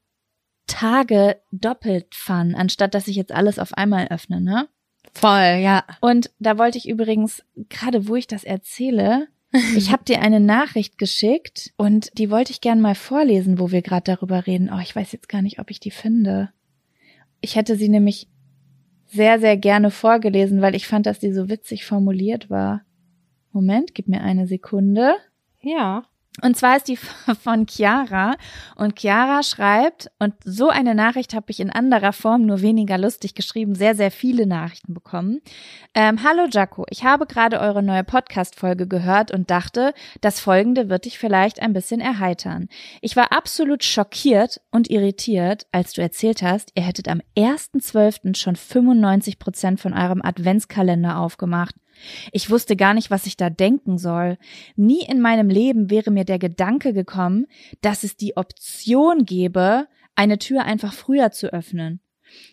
Tage doppelt Fun, anstatt dass ich jetzt alles auf einmal öffne, ne? Voll, ja. Und da wollte ich übrigens, gerade wo ich das erzähle, ich habe dir eine Nachricht geschickt und die wollte ich gern mal vorlesen, wo wir gerade darüber reden. Oh, ich weiß jetzt gar nicht, ob ich die finde. Ich hätte sie nämlich sehr, sehr gerne vorgelesen, weil ich fand, dass die so witzig formuliert war. Moment, gib mir eine Sekunde. Ja. Und zwar ist die von Chiara und Chiara schreibt, und so eine Nachricht habe ich in anderer Form, nur weniger lustig geschrieben, sehr, sehr viele Nachrichten bekommen. Ähm, Hallo Jaco, ich habe gerade eure neue Podcast-Folge gehört und dachte, das folgende wird dich vielleicht ein bisschen erheitern. Ich war absolut schockiert und irritiert, als du erzählt hast, ihr hättet am 1.12. schon 95 Prozent von eurem Adventskalender aufgemacht. Ich wusste gar nicht, was ich da denken soll. Nie in meinem Leben wäre mir der Gedanke gekommen, dass es die Option gäbe, eine Tür einfach früher zu öffnen.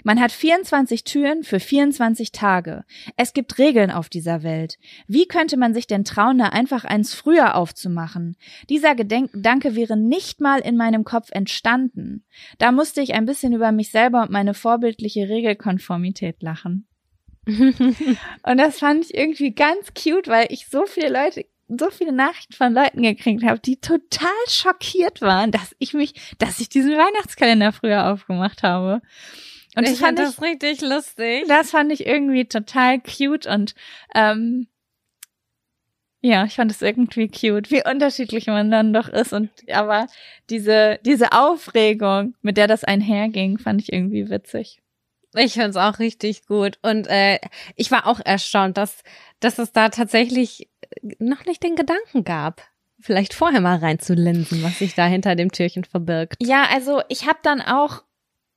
Man hat 24 Türen für 24 Tage. Es gibt Regeln auf dieser Welt. Wie könnte man sich denn trauen, da einfach eins früher aufzumachen? Dieser Gedanke wäre nicht mal in meinem Kopf entstanden. Da musste ich ein bisschen über mich selber und meine vorbildliche Regelkonformität lachen. Und das fand ich irgendwie ganz cute, weil ich so viele Leute so viele Nachrichten von Leuten gekriegt habe, die total schockiert waren, dass ich mich, dass ich diesen Weihnachtskalender früher aufgemacht habe. Und ich fand das richtig lustig. Das fand ich irgendwie total cute und ähm, ja, ich fand es irgendwie cute, wie unterschiedlich man dann doch ist und aber diese diese Aufregung, mit der das einherging, fand ich irgendwie witzig. Ich fand's auch richtig gut und äh, ich war auch erstaunt, dass dass es da tatsächlich noch nicht den Gedanken gab, vielleicht vorher mal reinzulinsen, was sich da hinter dem Türchen verbirgt. Ja, also ich habe dann auch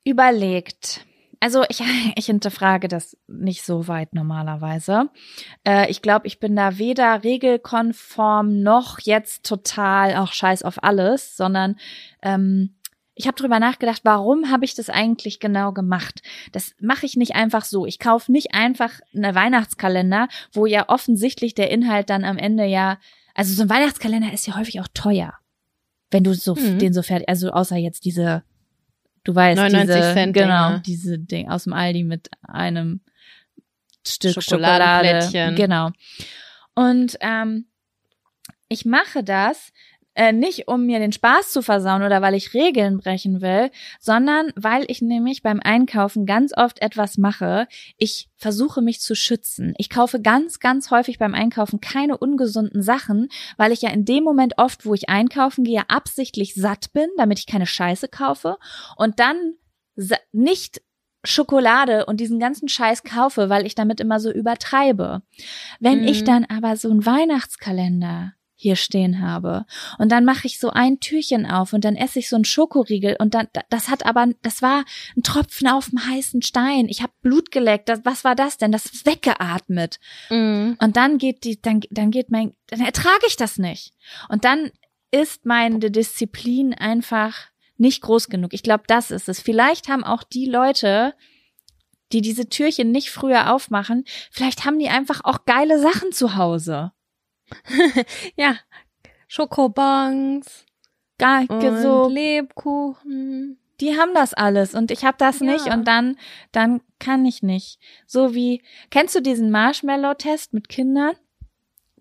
überlegt. Also ich, ich hinterfrage das nicht so weit normalerweise. Äh, ich glaube, ich bin da weder regelkonform noch jetzt total auch scheiß auf alles, sondern ähm, ich habe drüber nachgedacht, warum habe ich das eigentlich genau gemacht? Das mache ich nicht einfach so. Ich kaufe nicht einfach eine Weihnachtskalender, wo ja offensichtlich der Inhalt dann am Ende ja, also so ein Weihnachtskalender ist ja häufig auch teuer, wenn du so mhm. den so fertig, also außer jetzt diese Du weißt, 99 diese, Cent genau, Dinge. diese Ding aus dem Aldi mit einem Stück Schokolade. Genau. Und ähm, ich mache das, äh, nicht um mir den Spaß zu versauen oder weil ich Regeln brechen will, sondern weil ich nämlich beim Einkaufen ganz oft etwas mache. Ich versuche mich zu schützen. Ich kaufe ganz, ganz häufig beim Einkaufen keine ungesunden Sachen, weil ich ja in dem Moment oft, wo ich einkaufen gehe, absichtlich satt bin, damit ich keine Scheiße kaufe und dann nicht Schokolade und diesen ganzen Scheiß kaufe, weil ich damit immer so übertreibe. Wenn mhm. ich dann aber so einen Weihnachtskalender hier stehen habe. Und dann mache ich so ein Türchen auf und dann esse ich so einen Schokoriegel und dann, das hat aber, das war ein Tropfen auf dem heißen Stein. Ich habe Blut geleckt. Das, was war das denn? Das ist weggeatmet. Mm. Und dann geht die, dann, dann geht mein, dann ertrage ich das nicht. Und dann ist meine Disziplin einfach nicht groß genug. Ich glaube, das ist es. Vielleicht haben auch die Leute, die diese Türchen nicht früher aufmachen, vielleicht haben die einfach auch geile Sachen zu Hause. ja, Schokobons, so Lebkuchen. Die haben das alles und ich habe das ja. nicht und dann dann kann ich nicht. So wie kennst du diesen Marshmallow Test mit Kindern?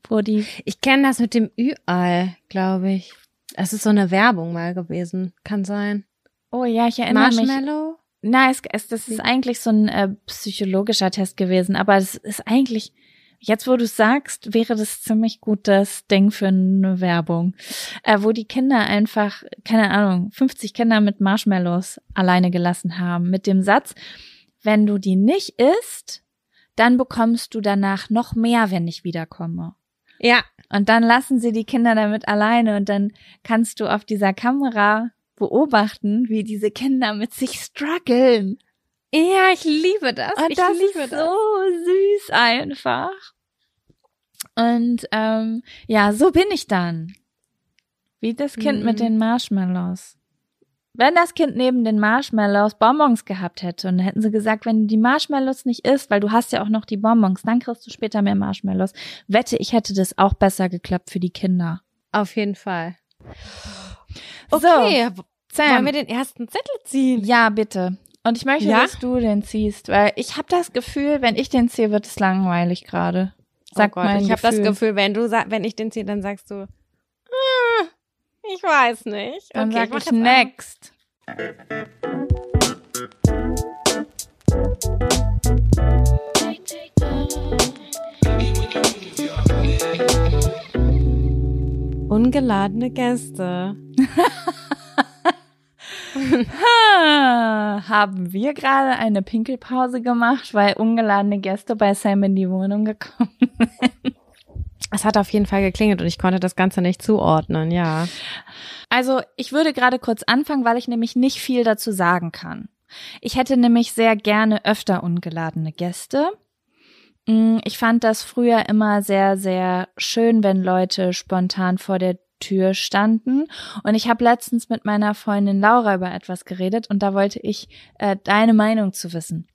Wo die Ich kenne das mit dem Ü-Ei, glaube ich. Das ist so eine Werbung mal gewesen, kann sein. Oh ja, ich erinnere Marshmallow? mich. Marshmallow? Nein, es, es, das ist eigentlich so ein äh, psychologischer Test gewesen, aber es ist eigentlich Jetzt, wo du sagst, wäre das ziemlich gutes Ding für eine Werbung, äh, wo die Kinder einfach, keine Ahnung, 50 Kinder mit Marshmallows alleine gelassen haben, mit dem Satz, wenn du die nicht isst, dann bekommst du danach noch mehr, wenn ich wiederkomme. Ja. Und dann lassen sie die Kinder damit alleine und dann kannst du auf dieser Kamera beobachten, wie diese Kinder mit sich strugglen. Ja, ich liebe das. Und ich das liebe ist das. so süß einfach. Und ähm, ja, so bin ich dann. Wie das Kind mhm. mit den Marshmallows. Wenn das Kind neben den Marshmallows Bonbons gehabt hätte und hätten sie gesagt, wenn du die Marshmallows nicht isst, weil du hast ja auch noch die Bonbons, dann kriegst du später mehr Marshmallows. Wette, ich hätte das auch besser geklappt für die Kinder. Auf jeden Fall. Okay, so, Sam. wollen wir den ersten Zettel ziehen? Ja, bitte. Und ich möchte, ja? dass du den ziehst, weil ich habe das Gefühl, wenn ich den ziehe, wird es langweilig gerade. Sag oh Gott, ich habe das Gefühl, wenn du wenn ich den ziehe, dann sagst du, ah, ich weiß nicht. Dann okay, sag ich, ich next. Ungeladene Gäste. Haben wir gerade eine Pinkelpause gemacht, weil ungeladene Gäste bei Sam in die Wohnung gekommen sind? Es hat auf jeden Fall geklingelt und ich konnte das Ganze nicht zuordnen, ja. Also ich würde gerade kurz anfangen, weil ich nämlich nicht viel dazu sagen kann. Ich hätte nämlich sehr gerne öfter ungeladene Gäste. Mm, Ich fand das früher immer sehr, sehr schön, wenn Leute spontan vor der Tür standen. Und ich habe letztens mit meiner Freundin Laura über etwas geredet und da wollte ich äh, deine Meinung zu wissen.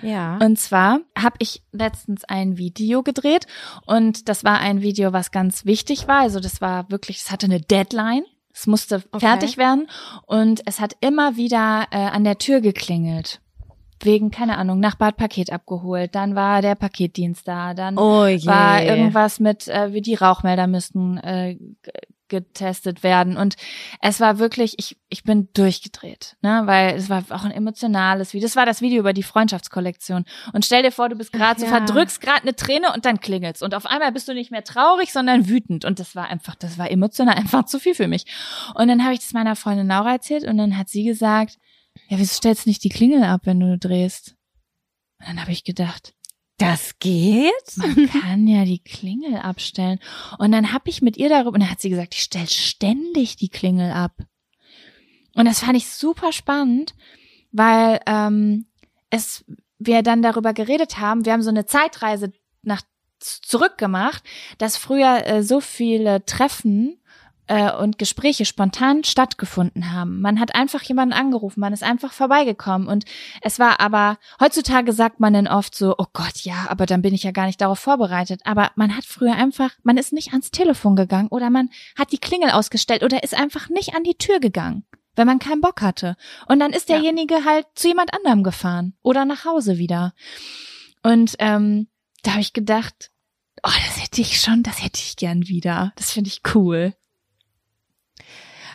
Ja. Und zwar habe ich letztens ein Video gedreht und das war ein Video, was ganz wichtig war. Also das war wirklich, es hatte eine Deadline. Es musste Okay. fertig werden und es hat immer wieder äh, an der Tür geklingelt. Wegen, keine Ahnung, Nachbarpaket abgeholt, dann war der Paketdienst da, dann oh war irgendwas mit, äh, wie die Rauchmelder müssten äh, getestet werden. Und es war wirklich, ich, ich bin durchgedreht, ne? Weil es war auch ein emotionales Video. Das war das Video über die Freundschaftskollektion. Und stell dir vor, du bist gerade, du ja. verdrückst gerade eine Träne und dann klingelt's. Und auf einmal bist du nicht mehr traurig, sondern wütend. Und das war einfach, das war emotional einfach zu viel für mich. Und dann habe ich das meiner Freundin Laura erzählt und dann hat sie gesagt, ja, wieso stellst du nicht die Klingel ab, wenn du drehst? Und dann habe ich gedacht, das geht? man kann ja die Klingel abstellen. Und dann habe ich mit ihr darüber, und dann hat sie gesagt, ich stell ständig die Klingel ab. Und das fand ich super spannend, weil ähm, es wir dann darüber geredet haben, wir haben so eine Zeitreise nach zurück gemacht, dass früher äh, so viele Treffen äh, und Gespräche spontan stattgefunden haben. Man hat einfach jemanden angerufen, man ist einfach vorbeigekommen und es war aber, heutzutage sagt man dann oft so, oh Gott, ja, aber dann bin ich ja gar nicht darauf vorbereitet. Aber man hat früher einfach, man ist nicht ans Telefon gegangen oder man hat die Klingel ausgestellt oder ist einfach nicht an die Tür gegangen, wenn man keinen Bock hatte. Und dann ist Ja. derjenige halt zu jemand anderem gefahren oder nach Hause wieder. Und ähm, da habe ich gedacht, oh, das hätte ich schon, das hätte ich gern wieder. Das finde ich cool.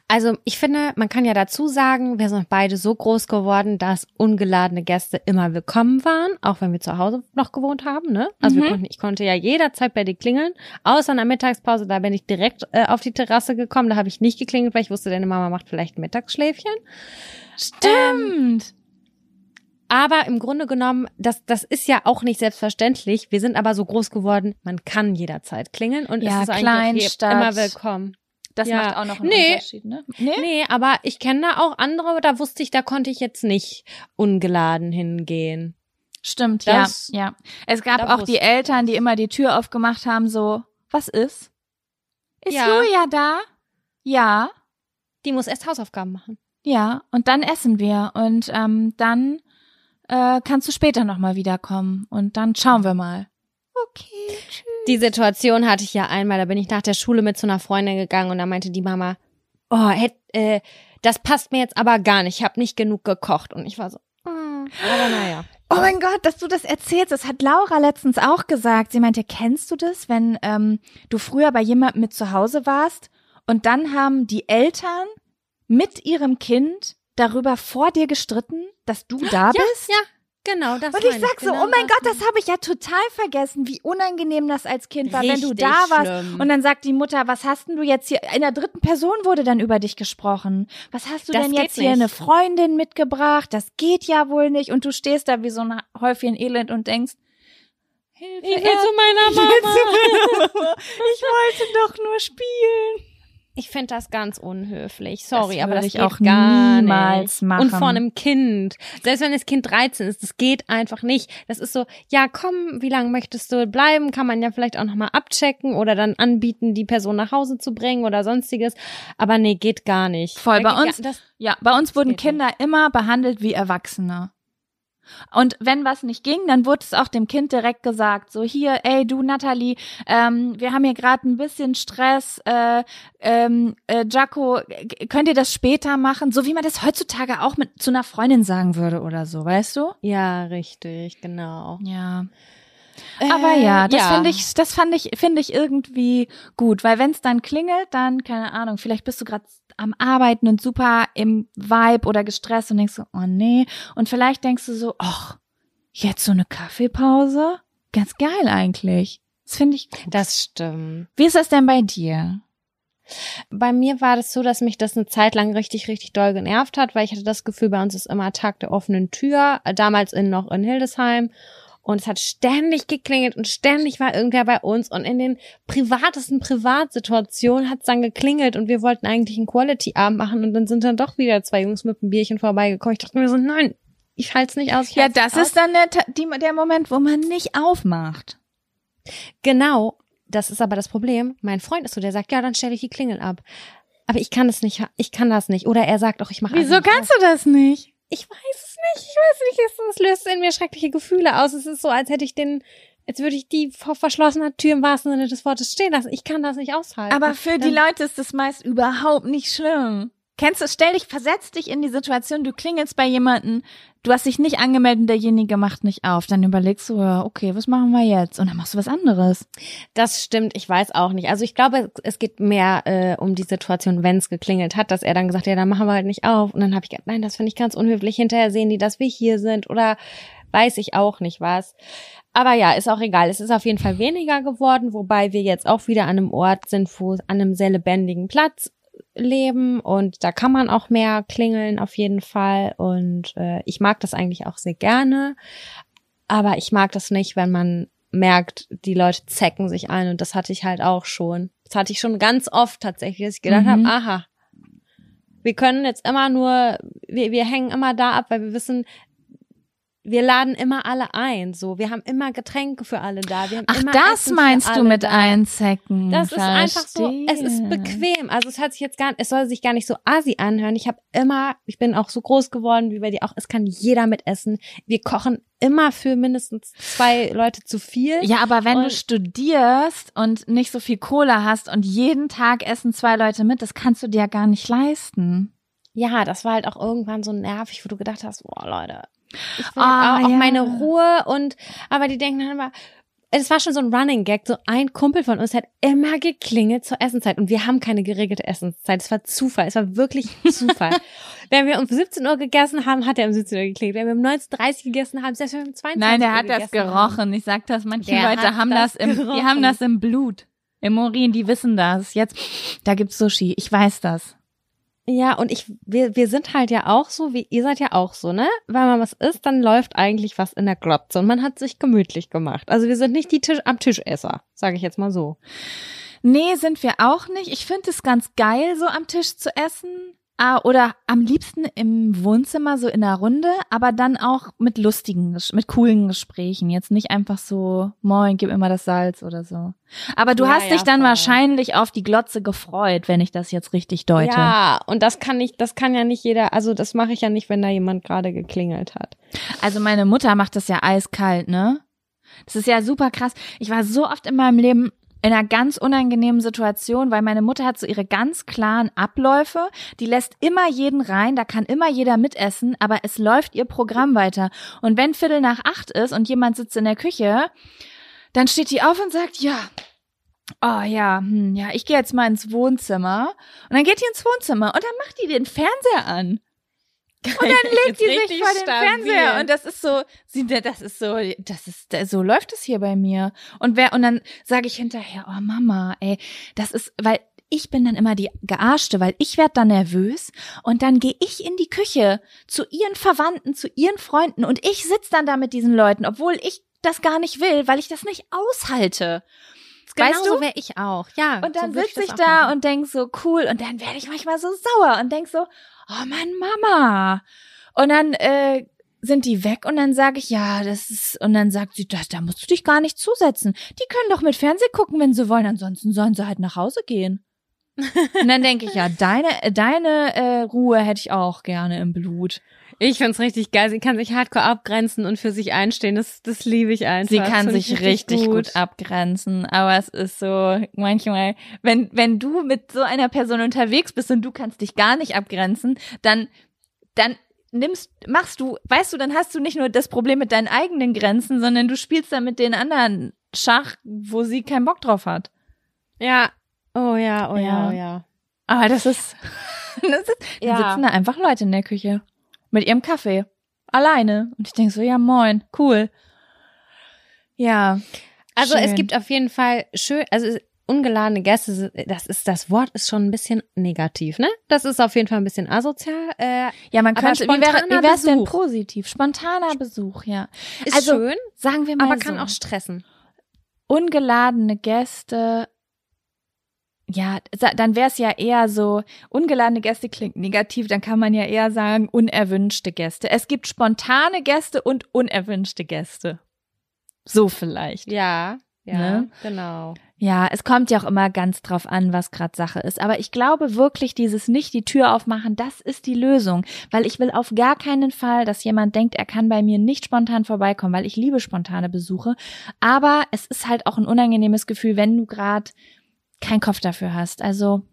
Also ich finde, man kann ja dazu sagen, wir sind beide so groß geworden, dass ungeladene Gäste immer willkommen waren, auch wenn wir zu Hause noch gewohnt haben. Ne? Also Mhm. konnten, ich konnte ja jederzeit bei dir klingeln, außer in der Mittagspause, da bin ich direkt äh, auf die Terrasse gekommen, da habe ich nicht geklingelt, weil ich wusste, deine Mama macht vielleicht ein Mittagsschläfchen. Stimmt. Aber im Grunde genommen, das, das ist ja auch nicht selbstverständlich. Wir sind aber so groß geworden, man kann jederzeit klingeln und Ja, es ist eigentlich Kleinstadt. immer willkommen. Das Ja. macht auch noch einen Nee. Unterschied, ne? Nee? Nee, aber ich kenne da auch andere, da wusste ich, da konnte ich jetzt nicht ungeladen hingehen. Stimmt, Das- ja, ja. Es gab auch die Eltern, die immer die Tür aufgemacht haben, so, was ist? Ist Ja. Julia da? Ja, Die muss erst Hausaufgaben machen. ja. Und dann essen wir und ähm, dann äh, kannst du später nochmal wiederkommen und dann schauen wir mal. Okay, tschüss. Die Situation hatte ich ja einmal, da bin ich nach der Schule mit zu einer Freundin gegangen und da meinte die Mama, oh, hätt, äh, das passt mir jetzt aber gar nicht, ich habe nicht genug gekocht. Und ich war so, mm, aber naja. Oh mein Gott, dass du das erzählst, das hat Laura letztens auch gesagt. Sie meinte, kennst du das, wenn ähm, du früher bei jemandem mit zu Hause warst und dann haben die Eltern mit ihrem Kind darüber vor dir gestritten, dass du da bist? Ja, genau, das Und ich sag so, genau oh mein das Gott, das habe ich ja total vergessen, wie unangenehm das als Kind war, wenn du da warst. schlimm. Und dann sagt die Mutter, was hast denn du jetzt hier? In der dritten Person wurde dann über dich gesprochen. Was hast du Das denn jetzt hier nicht. eine Freundin mitgebracht? Das geht ja wohl nicht. Und du stehst da wie so ein Häufchen Elend und denkst, Hilfe, Ich will zu meiner ich Mama. zu meiner Mama. Ich wollte doch nur spielen. Ich finde das ganz unhöflich. Sorry, Das aber das ich geht auch gar niemals nicht. machen. Und vor einem Kind. Selbst wenn das Kind 13 ist, das geht einfach nicht. Das ist so, ja, komm, wie lange möchtest du bleiben? Kann man ja vielleicht auch nochmal abchecken oder dann anbieten, die Person nach Hause zu bringen oder sonstiges. Aber nee, geht gar nicht. Voll, Da bei uns- gar- das, Ja, bei uns wurden Kinder immer behandelt wie Erwachsene. Und wenn was nicht ging, dann wurde es auch dem Kind direkt gesagt, so hier, ey du Natalie, ähm, wir haben hier gerade ein bisschen Stress, äh, ähm, äh, Jaco, könnt ihr das später machen? So wie man das heutzutage auch mit zu einer Freundin sagen würde oder so, weißt du? ja, richtig, genau. Ja. Aber Äh, ja, das ja. fand ich, das fand ich, finde ich irgendwie gut, weil wenn es dann klingelt, dann keine Ahnung, vielleicht bist du gerade am Arbeiten und super im Vibe oder gestresst und denkst so, oh nee, und vielleicht denkst du so, ach, jetzt so eine Kaffeepause, ganz geil eigentlich. Das finde ich gut. Das stimmt. Wie ist das denn bei dir? Bei mir war das so, dass mich das eine Zeit lang richtig, richtig doll genervt hat, weil ich hatte das Gefühl, bei uns ist immer Tag der offenen Tür, äh, damals in, noch in Hildesheim. Und es hat ständig geklingelt und ständig war irgendwer bei uns. Und in den privatesten Privatsituationen hat es dann geklingelt und wir wollten eigentlich einen Quality-Abend machen und dann sind dann doch wieder zwei Jungs mit einem Bierchen vorbeigekommen. Ich dachte mir so, nein, ich halte es nicht aus. ja, das ist dann der, die, der Moment, wo man nicht aufmacht. Genau, das ist aber das Problem. Mein Freund ist so, der sagt, ja, dann stelle ich die Klingel ab. Aber ich kann es nicht, ich kann das nicht. Oder er sagt auch, ich mache Wieso kannst du das nicht? Ich weiß es nicht, ich weiß nicht, es, es löst in mir schreckliche Gefühle aus. Es ist so, als hätte ich den, als würde ich die vor verschlossener Tür im wahrsten Sinne des Wortes stehen lassen. Ich kann das nicht aushalten. Aber für die Leute ist das meist überhaupt nicht schlimm. Kennst du, stell dich, versetz dich in die Situation, du klingelst bei jemanden, du hast dich nicht angemeldet und derjenige macht nicht auf. Dann überlegst du, okay, was machen wir jetzt? Und dann machst du was anderes. Das stimmt, ich weiß auch nicht. Also ich glaube, es geht mehr äh, um die Situation, wenn es geklingelt hat, dass er dann gesagt hat, ja, dann machen wir halt nicht auf. Und dann habe ich gedacht, nein, das finde ich ganz unhöflich. Hinterher sehen die, dass wir hier sind oder weiß ich auch nicht was. Aber ja, ist auch egal. Es ist auf jeden Fall weniger geworden, wobei wir jetzt auch wieder an einem Ort sind, wo an einem sehr lebendigen Platz leben und da kann man auch mehr klingeln auf jeden Fall und äh, ich mag das eigentlich auch sehr gerne, aber ich mag das nicht, wenn man merkt, die Leute zecken sich ein und das hatte ich halt auch schon. Das hatte ich schon ganz oft tatsächlich, dass ich gedacht mhm. habe, aha, wir können jetzt immer nur, wir, wir hängen immer da ab, weil wir wissen, wir laden immer alle ein, so. Wir haben immer Getränke für alle da. Wir haben Ach, immer das Essen meinst du mit da. einzecken? Das Verstehe. ist einfach so, es ist bequem. Also es hört sich jetzt gar es soll sich gar nicht so asi anhören. Ich habe immer, ich bin auch so groß geworden wie bei dir auch, es kann jeder mitessen. Wir kochen immer für mindestens zwei Leute zu viel. Ja, aber wenn du studierst und nicht so viel Cola hast und jeden Tag essen zwei Leute mit, das kannst du dir ja gar nicht leisten. Ja, das war halt auch irgendwann so nervig, wo du gedacht hast, boah, Leute, ich will Ah, auch, ja. meine Ruhe und aber die denken dann immer, es war schon so ein Running Gag, so ein Kumpel von uns hat immer geklingelt zur Essenszeit und wir haben keine geregelte Essenszeit. Es war Zufall, es war wirklich Zufall. wenn wir um 17 Uhr gegessen haben, hat er um 17 Uhr geklingelt. Wenn wir um 19.30 Uhr gegessen haben, selbst wenn wir um 22 Nein, der Uhr hat das gegessen haben. gerochen. Ich sag das, manche Der Leute haben das das, im, die gerochen. haben das im Blut. Im Urin, die wissen das. Jetzt, da gibt's Sushi. Ich weiß das. Ja, und ich, wir, wir sind halt ja auch so, wie ihr seid ja auch so, ne? Weil man was isst, dann läuft eigentlich was in der Glotze und man hat sich gemütlich gemacht. Also wir sind nicht die Tisch am Tischesser, sage ich jetzt mal so. Nee, sind wir auch nicht. Ich finde es ganz geil, so am Tisch zu essen. Ah, oder am liebsten im Wohnzimmer, so in der Runde, aber dann auch mit lustigen, mit coolen Gesprächen. Jetzt nicht einfach so, moin, gib immer das Salz oder so. Aber du Ja, hast dich ja, dann voll. wahrscheinlich auf die Glotze gefreut, wenn ich das jetzt richtig deute. Ja, und das kann nicht, das kann ja nicht jeder, also das mache ich ja nicht, wenn da jemand gerade geklingelt hat. Also meine Mutter macht das ja eiskalt, ne? Das ist ja super krass. Ich war so oft in meinem Leben in einer ganz unangenehmen Situation, weil meine Mutter hat so ihre ganz klaren Abläufe. Die lässt immer jeden rein, da kann immer jeder mitessen, aber es läuft ihr Programm weiter. Und wenn Viertel nach acht ist und jemand sitzt in der Küche, dann steht die auf und sagt, ja, oh ja, hm, ja, ich gehe jetzt mal ins Wohnzimmer. Und dann geht die ins Wohnzimmer und dann macht die den Fernseher an. Und dann legt die sich vor den Fernseher und das ist so, sie, das ist so, das ist, so läuft es hier bei mir. Und wer, und dann sage ich hinterher, oh Mama, ey, das ist, weil ich bin dann immer die Gearschte, weil ich werd dann nervös und dann gehe ich in die Küche zu ihren Verwandten, zu ihren Freunden und ich sitz dann da mit diesen Leuten, obwohl ich das gar nicht will, weil ich das nicht aushalte. Weißt Genauso du? wäre ich auch, ja. Und dann so sitze ich auch da machen. und denk so, cool. Und dann werde ich manchmal so sauer und denk so, oh Mann, Mama. Und dann äh, sind die weg und dann sage ich, ja, das ist, und dann sagt sie, das, da musst du dich gar nicht zusetzen. Die können doch mit Fernseh gucken, wenn sie wollen, ansonsten sollen sie halt nach Hause gehen. Und dann denke ich, ja, deine, deine äh, Ruhe hätte ich auch gerne im Blut. Ich find's richtig geil. Sie kann sich hardcore abgrenzen und für sich einstehen. Das, das liebe ich einfach. Sie kann sich richtig gut. abgrenzen, aber es ist so manchmal, wenn wenn du mit so einer Person unterwegs bist und du kannst dich gar nicht abgrenzen, dann dann nimmst machst du, weißt du, dann hast du nicht nur das Problem mit deinen eigenen Grenzen, sondern du spielst dann mit den anderen Schach, wo sie keinen Bock drauf hat. Ja. Oh ja, oh ja, Ja. oh ja. Aber das ist, das ist dann Ja. sitzen da einfach Leute in der Küche mit ihrem Kaffee alleine und ich denk so, ja moin, cool. Ja. Also es Schön. gibt auf jeden Fall schön, also ungeladene Gäste, das ist, das Wort ist schon ein bisschen negativ, ne? Das ist auf jeden Fall ein bisschen asozial. Äh, Ja, man könnte, wie wäre wie wär's denn positiv? Spontaner Besuch, ja. ist Also, schön, Sagen wir mal aber so. kann auch stressen. ungeladene Gäste ja, dann wäre es ja eher so, ungeladene Gäste klingt negativ, dann kann man ja eher sagen, unerwünschte Gäste. Es gibt spontane Gäste und unerwünschte Gäste. So vielleicht. Ja, ja, ne? genau. Ja, es kommt ja auch immer ganz drauf an, was gerade Sache ist. Aber ich glaube wirklich, dieses nicht die Tür aufmachen, das ist die Lösung. Weil ich will auf gar keinen Fall, dass jemand denkt, er kann bei mir nicht spontan vorbeikommen, weil ich liebe spontane Besuche. Aber es ist halt auch ein unangenehmes Gefühl, wenn du gerade keinen Kopf dafür hast. Also,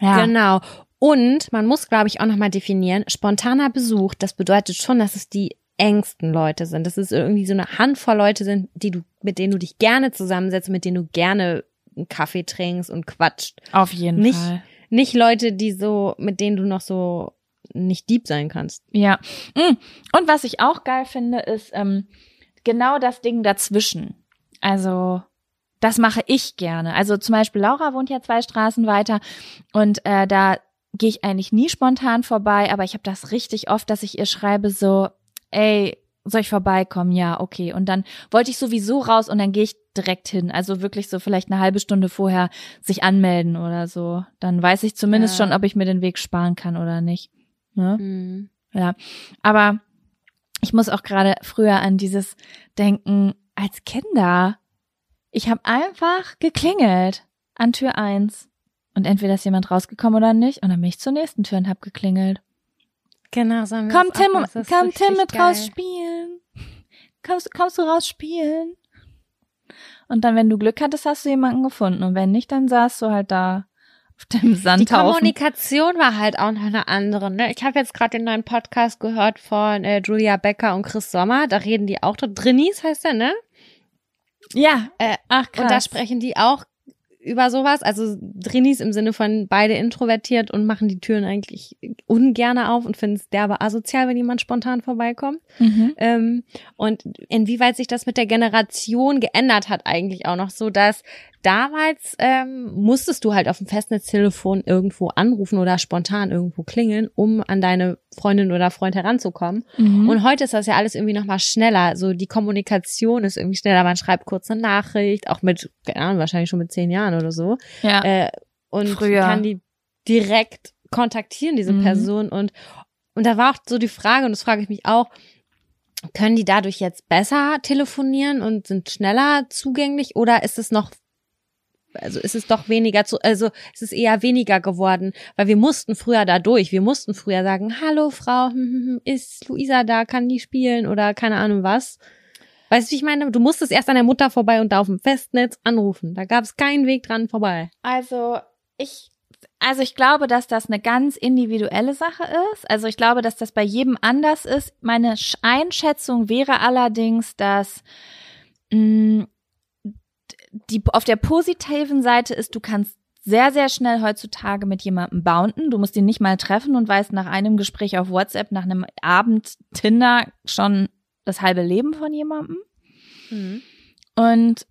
ja. Genau. Und man muss, glaube ich, auch nochmal definieren, spontaner Besuch, das bedeutet schon, dass es die engsten Leute sind. Dass es irgendwie so eine Handvoll Leute sind, die du, mit denen du dich gerne zusammensetzt, mit denen du gerne einen Kaffee trinkst und quatscht. Auf jeden nicht, Fall. Nicht Leute, die so, mit denen du noch so nicht deep sein kannst. Ja. Mm. Und was ich auch geil finde, ist ähm, genau das Ding dazwischen. Also das mache ich gerne. Also zum Beispiel Laura wohnt ja zwei Straßen weiter und äh, da gehe ich eigentlich nie spontan vorbei, aber ich habe das richtig oft, dass ich ihr schreibe so, ey, soll ich vorbeikommen? Ja, okay. Und dann wollte ich sowieso raus und dann gehe ich direkt hin. Also wirklich so vielleicht eine halbe Stunde vorher sich anmelden oder so. Dann weiß ich zumindest ja. schon, ob ich mir den Weg sparen kann oder nicht. Ne? Mhm. Ja. Aber ich muss auch gerade früher an dieses denken, als Kinder ich habe einfach geklingelt an Tür eins Und entweder ist jemand rausgekommen oder nicht. Und dann bin ich zur nächsten Tür und hab geklingelt. Genau, so haben wir Komm, Tim, komm, Tim mit geil. raus spielen. Kommst, kommst du raus spielen? Und dann, wenn du Glück hattest, hast du jemanden gefunden. Und wenn nicht, dann saßt du halt da auf dem Sandhaufen. Die Kommunikation war halt auch noch eine andere. Ne? Ich habe jetzt gerade den neuen Podcast gehört von äh, Julia Becker und Chris Sommer. Da reden die auch drin. Drinnies heißt der, ne? Ja, äh, ach krass. Und da sprechen die auch über sowas, also Drinis im Sinne von beide introvertiert und machen die Türen eigentlich ungerne auf und finden es derbe asozial, wenn jemand spontan vorbeikommt. Mhm. Ähm, und inwieweit sich das mit der Generation geändert hat eigentlich auch noch so, dass damals ähm, musstest du halt auf dem Festnetztelefon irgendwo anrufen oder spontan irgendwo klingeln, um an deine Freundin oder Freund heranzukommen. Mhm. Und heute ist das ja alles irgendwie noch mal schneller. So die Kommunikation ist irgendwie schneller. Man schreibt kurz eine Nachricht, auch mit, keine Ahnung, wahrscheinlich schon mit zehn Jahren oder so. Ja. Äh, und Früher. kann die direkt kontaktieren, diese mhm. Person. Und, und da war auch so die Frage, und das frage ich mich auch, können die dadurch jetzt besser telefonieren und sind schneller zugänglich oder ist es noch also ist es doch weniger zu, also es ist eher weniger geworden, weil wir mussten früher da durch. Wir mussten früher sagen, hallo Frau, hm, hm, hm, ist Luisa da, kann die spielen oder keine Ahnung was. Weißt du, wie ich meine? Du musstest erst an der Mutter vorbei und da auf dem Festnetz anrufen. Da gab es keinen Weg dran vorbei. Also ich, also ich glaube, dass das eine ganz individuelle Sache ist. Also ich glaube, dass das bei jedem anders ist. Meine Einschätzung wäre allerdings, dass mh, die auf der positiven Seite ist, du kannst sehr, sehr schnell heutzutage mit jemandem bounden. Du musst ihn nicht mal treffen und weißt nach einem Gespräch auf WhatsApp, nach einem Abend Tinder schon das halbe Leben von jemandem. Mhm. Und